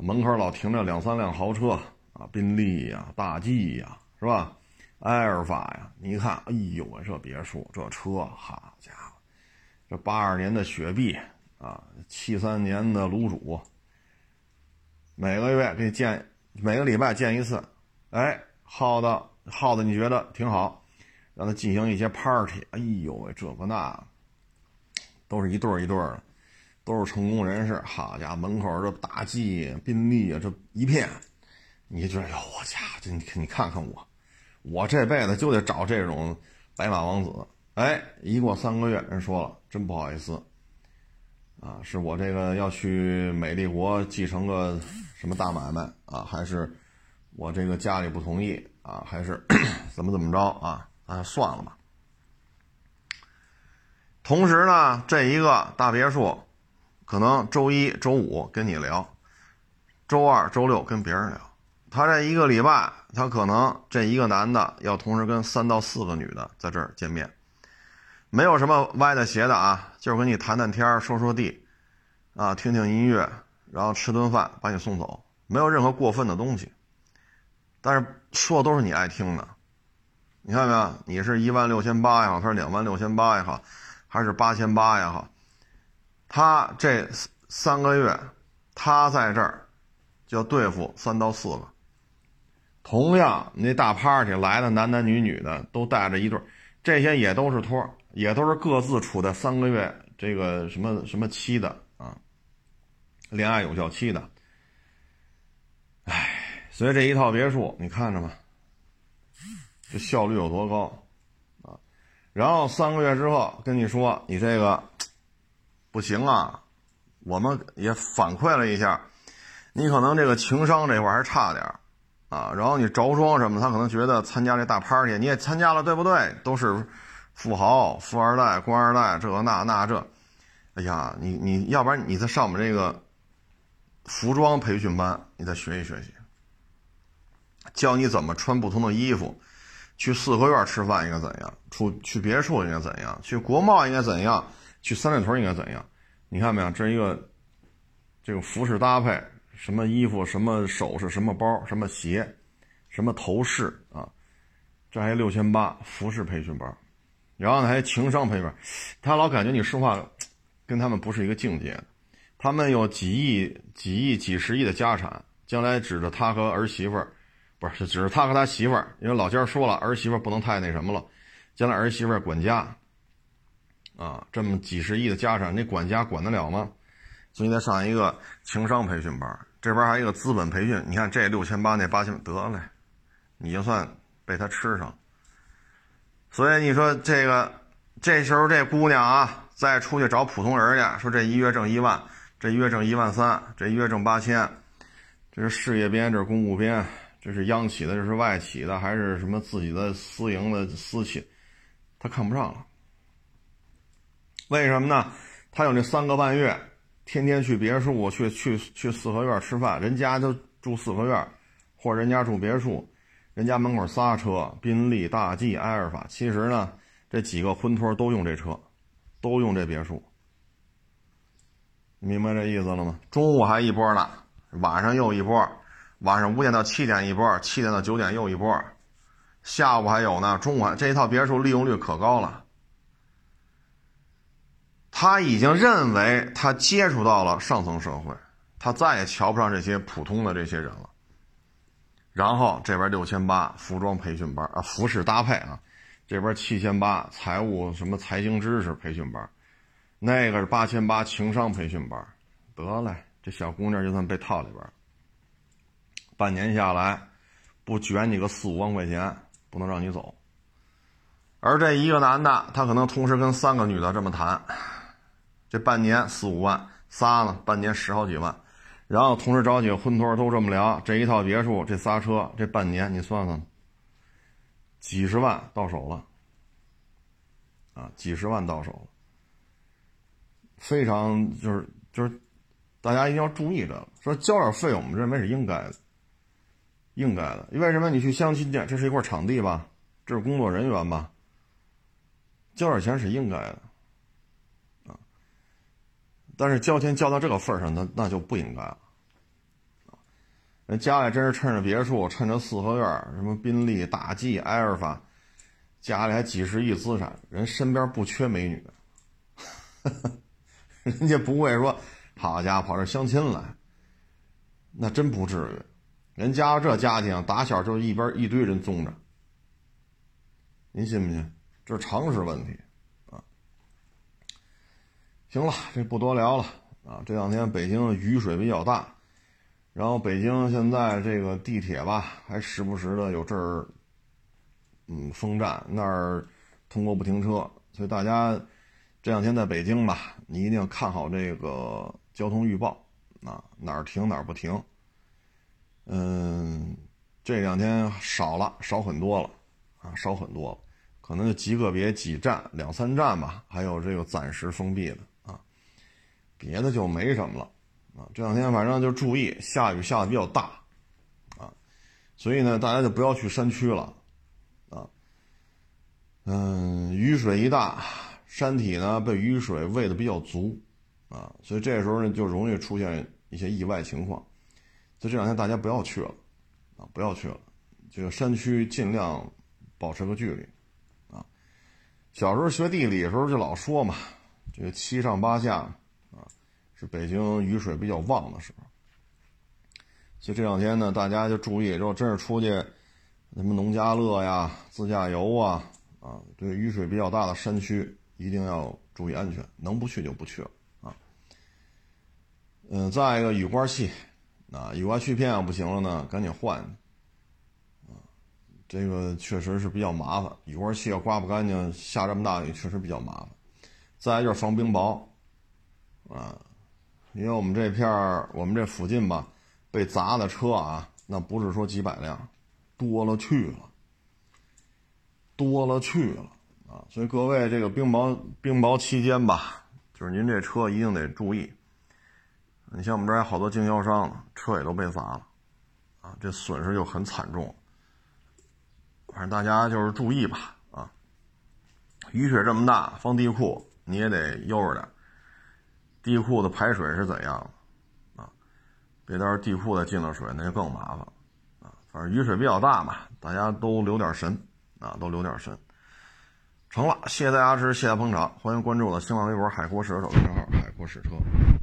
门口老停着两三辆豪车，啊，宾利呀，大 G 呀，是吧？埃尔法呀，你一看，哎呦，这别墅，这车，好家伙！这八二年的雪碧啊，七三年的卤煮，每个月给你见，每个礼拜见一次，哎，耗的耗的，你觉得挺好，让他进行一些 party，哎呦喂，这个那，都是一对儿一对儿的，都是成功人士，好家伙，门口这大 G、宾利啊，这一片，你觉得哟，我家这你你看看我，我这辈子就得找这种白马王子。哎，一过三个月，人说了，真不好意思，啊，是我这个要去美丽国继承个什么大买卖啊，还是我这个家里不同意啊，还是 怎么怎么着啊？啊，算了吧。同时呢，这一个大别墅，可能周一周五跟你聊，周二周六跟别人聊，他这一个礼拜，他可能这一个男的要同时跟三到四个女的在这儿见面。没有什么歪的邪的啊，就是跟你谈谈天说说地，啊，听听音乐，然后吃顿饭，把你送走，没有任何过分的东西。但是说的都是你爱听的，你看没有？你是一万六千八也好，他是两万六千八也好，还是八千八也好，他这三个月，他在这儿就要对付三到四个。同样，那大 party 来的男男女女的都带着一对，这些也都是托。也都是各自处在三个月这个什么什么期的啊，恋爱有效期的。唉，所以这一套别墅你看着吧，这效率有多高啊？然后三个月之后跟你说你这个不行啊，我们也反馈了一下，你可能这个情商这块还差点啊。然后你着装什么，他可能觉得参加这大 party 你也参加了，对不对？都是。富豪、富二代、官二代，这那那这，哎呀，你你要不然你再上我们这个服装培训班，你再学习学习，教你怎么穿不同的衣服，去四合院吃饭应该怎样，出去别墅应该怎样，去国贸应该怎样，去三里屯应该怎样？你看没有？这一个这个服饰搭配，什么衣服、什么首饰、什么包、什么鞋，什么头饰啊，这还六千八服饰培训班，然后呢还情商培训班，他老感觉你说话跟他们不是一个境界，他们有几亿、几亿、几十亿的家产，将来指着他和儿媳妇儿，不是指着他和他媳妇儿，因为老家说了，儿媳妇儿不能太那什么了，将来儿媳妇儿管家。啊，这么几十亿的家产，你管家管得了吗？所以得上一个情商培训班，这边还有一个资本培训。你看这六千八，那八千，得嘞，你就算被他吃上。所以你说这个，这时候这姑娘啊，再出去找普通人去，说这一月挣一万，这一月挣一万三，这一月挣八千，这是事业编，这是公务编，这是央企的，这是外企的，还是什么自己的私营的私企，他看不上了。为什么呢？他有那三个半月，天天去别墅，去去去四合院吃饭。人家就住四合院，或者人家住别墅，人家门口仨车，宾利、大 G、埃尔法。其实呢，这几个婚托都用这车，都用这别墅。明白这意思了吗？中午还一波呢，晚上又一波，晚上五点到七点一波，七点到九点又一波，下午还有呢。中午这一套别墅利用率可高了。他已经认为他接触到了上层社会，他再也瞧不上这些普通的这些人了。然后这边六千八服装培训班啊，服饰搭配啊，这边七千八财务什么财经知识培训班，那个是八千八情商培训班。得嘞，这小姑娘就算被套里边，半年下来不卷你个四五万块钱，不能让你走。而这一个男的，他可能同时跟三个女的这么谈。这半年四五万，仨呢，半年十好几万，然后同时找几个婚托都这么聊，这一套别墅，这仨车，这半年你算算，几十万到手了，啊，几十万到手了，非常就是就是，大家一定要注意这个，说交点费用，我们认为是应该的，应该的，为什么你去相亲去？这是一块场地吧，这是工作人员吧，交点钱是应该的。但是交钱交到这个份上，那那就不应该了。人家里真是趁着别墅，趁着四合院，什么宾利、大 G、埃尔法，家里还几十亿资产，人身边不缺美女，人家不会说，好家伙跑这相亲来，那真不至于。人家这家庭打小就一边一堆人宗着，您信不信？这是常识问题。行了，这不多聊了啊！这两天北京雨水比较大，然后北京现在这个地铁吧，还时不时的有阵儿，嗯，封站那儿通过不停车，所以大家这两天在北京吧，你一定要看好这个交通预报啊，哪儿停哪儿不停。嗯，这两天少了，少很多了啊，少很多了，可能就极个别几站、两三站吧，还有这个暂时封闭的。别的就没什么了，啊，这两天反正就注意下雨下的比较大，啊，所以呢，大家就不要去山区了，啊，嗯，雨水一大，山体呢被雨水喂的比较足，啊，所以这时候呢就容易出现一些意外情况，所以这两天大家不要去了，啊，不要去了，这个山区尽量保持个距离，啊，小时候学地理的时候就老说嘛，这个七上八下。是北京雨水比较旺的时候，所以这两天呢，大家就注意，如果真是出去，什么农家乐呀、自驾游啊，啊，对雨水比较大的山区，一定要注意安全，能不去就不去了啊。嗯，再一个雨刮器，啊，雨刮器片要不行了呢，赶紧换，啊，这个确实是比较麻烦，雨刮器要刮不干净，下这么大雨确实比较麻烦。再一个就是防冰雹，啊。因为我们这片儿，我们这附近吧，被砸的车啊，那不是说几百辆，多了去了，多了去了啊！所以各位，这个冰雹冰雹期间吧，就是您这车一定得注意。你像我们这儿好多经销商，车也都被砸了，啊，这损失就很惨重。反正大家就是注意吧，啊，雨水这么大，放地库你也得悠着点。地库的排水是怎样啊？别到时候地库再进了水，那就更麻烦啊！反正雨水比较大嘛，大家都留点神啊，都留点神。成了，谢谢大家支持，谢谢捧场，欢迎关注我的新浪微博“海阔试车手”账号“海阔试车”。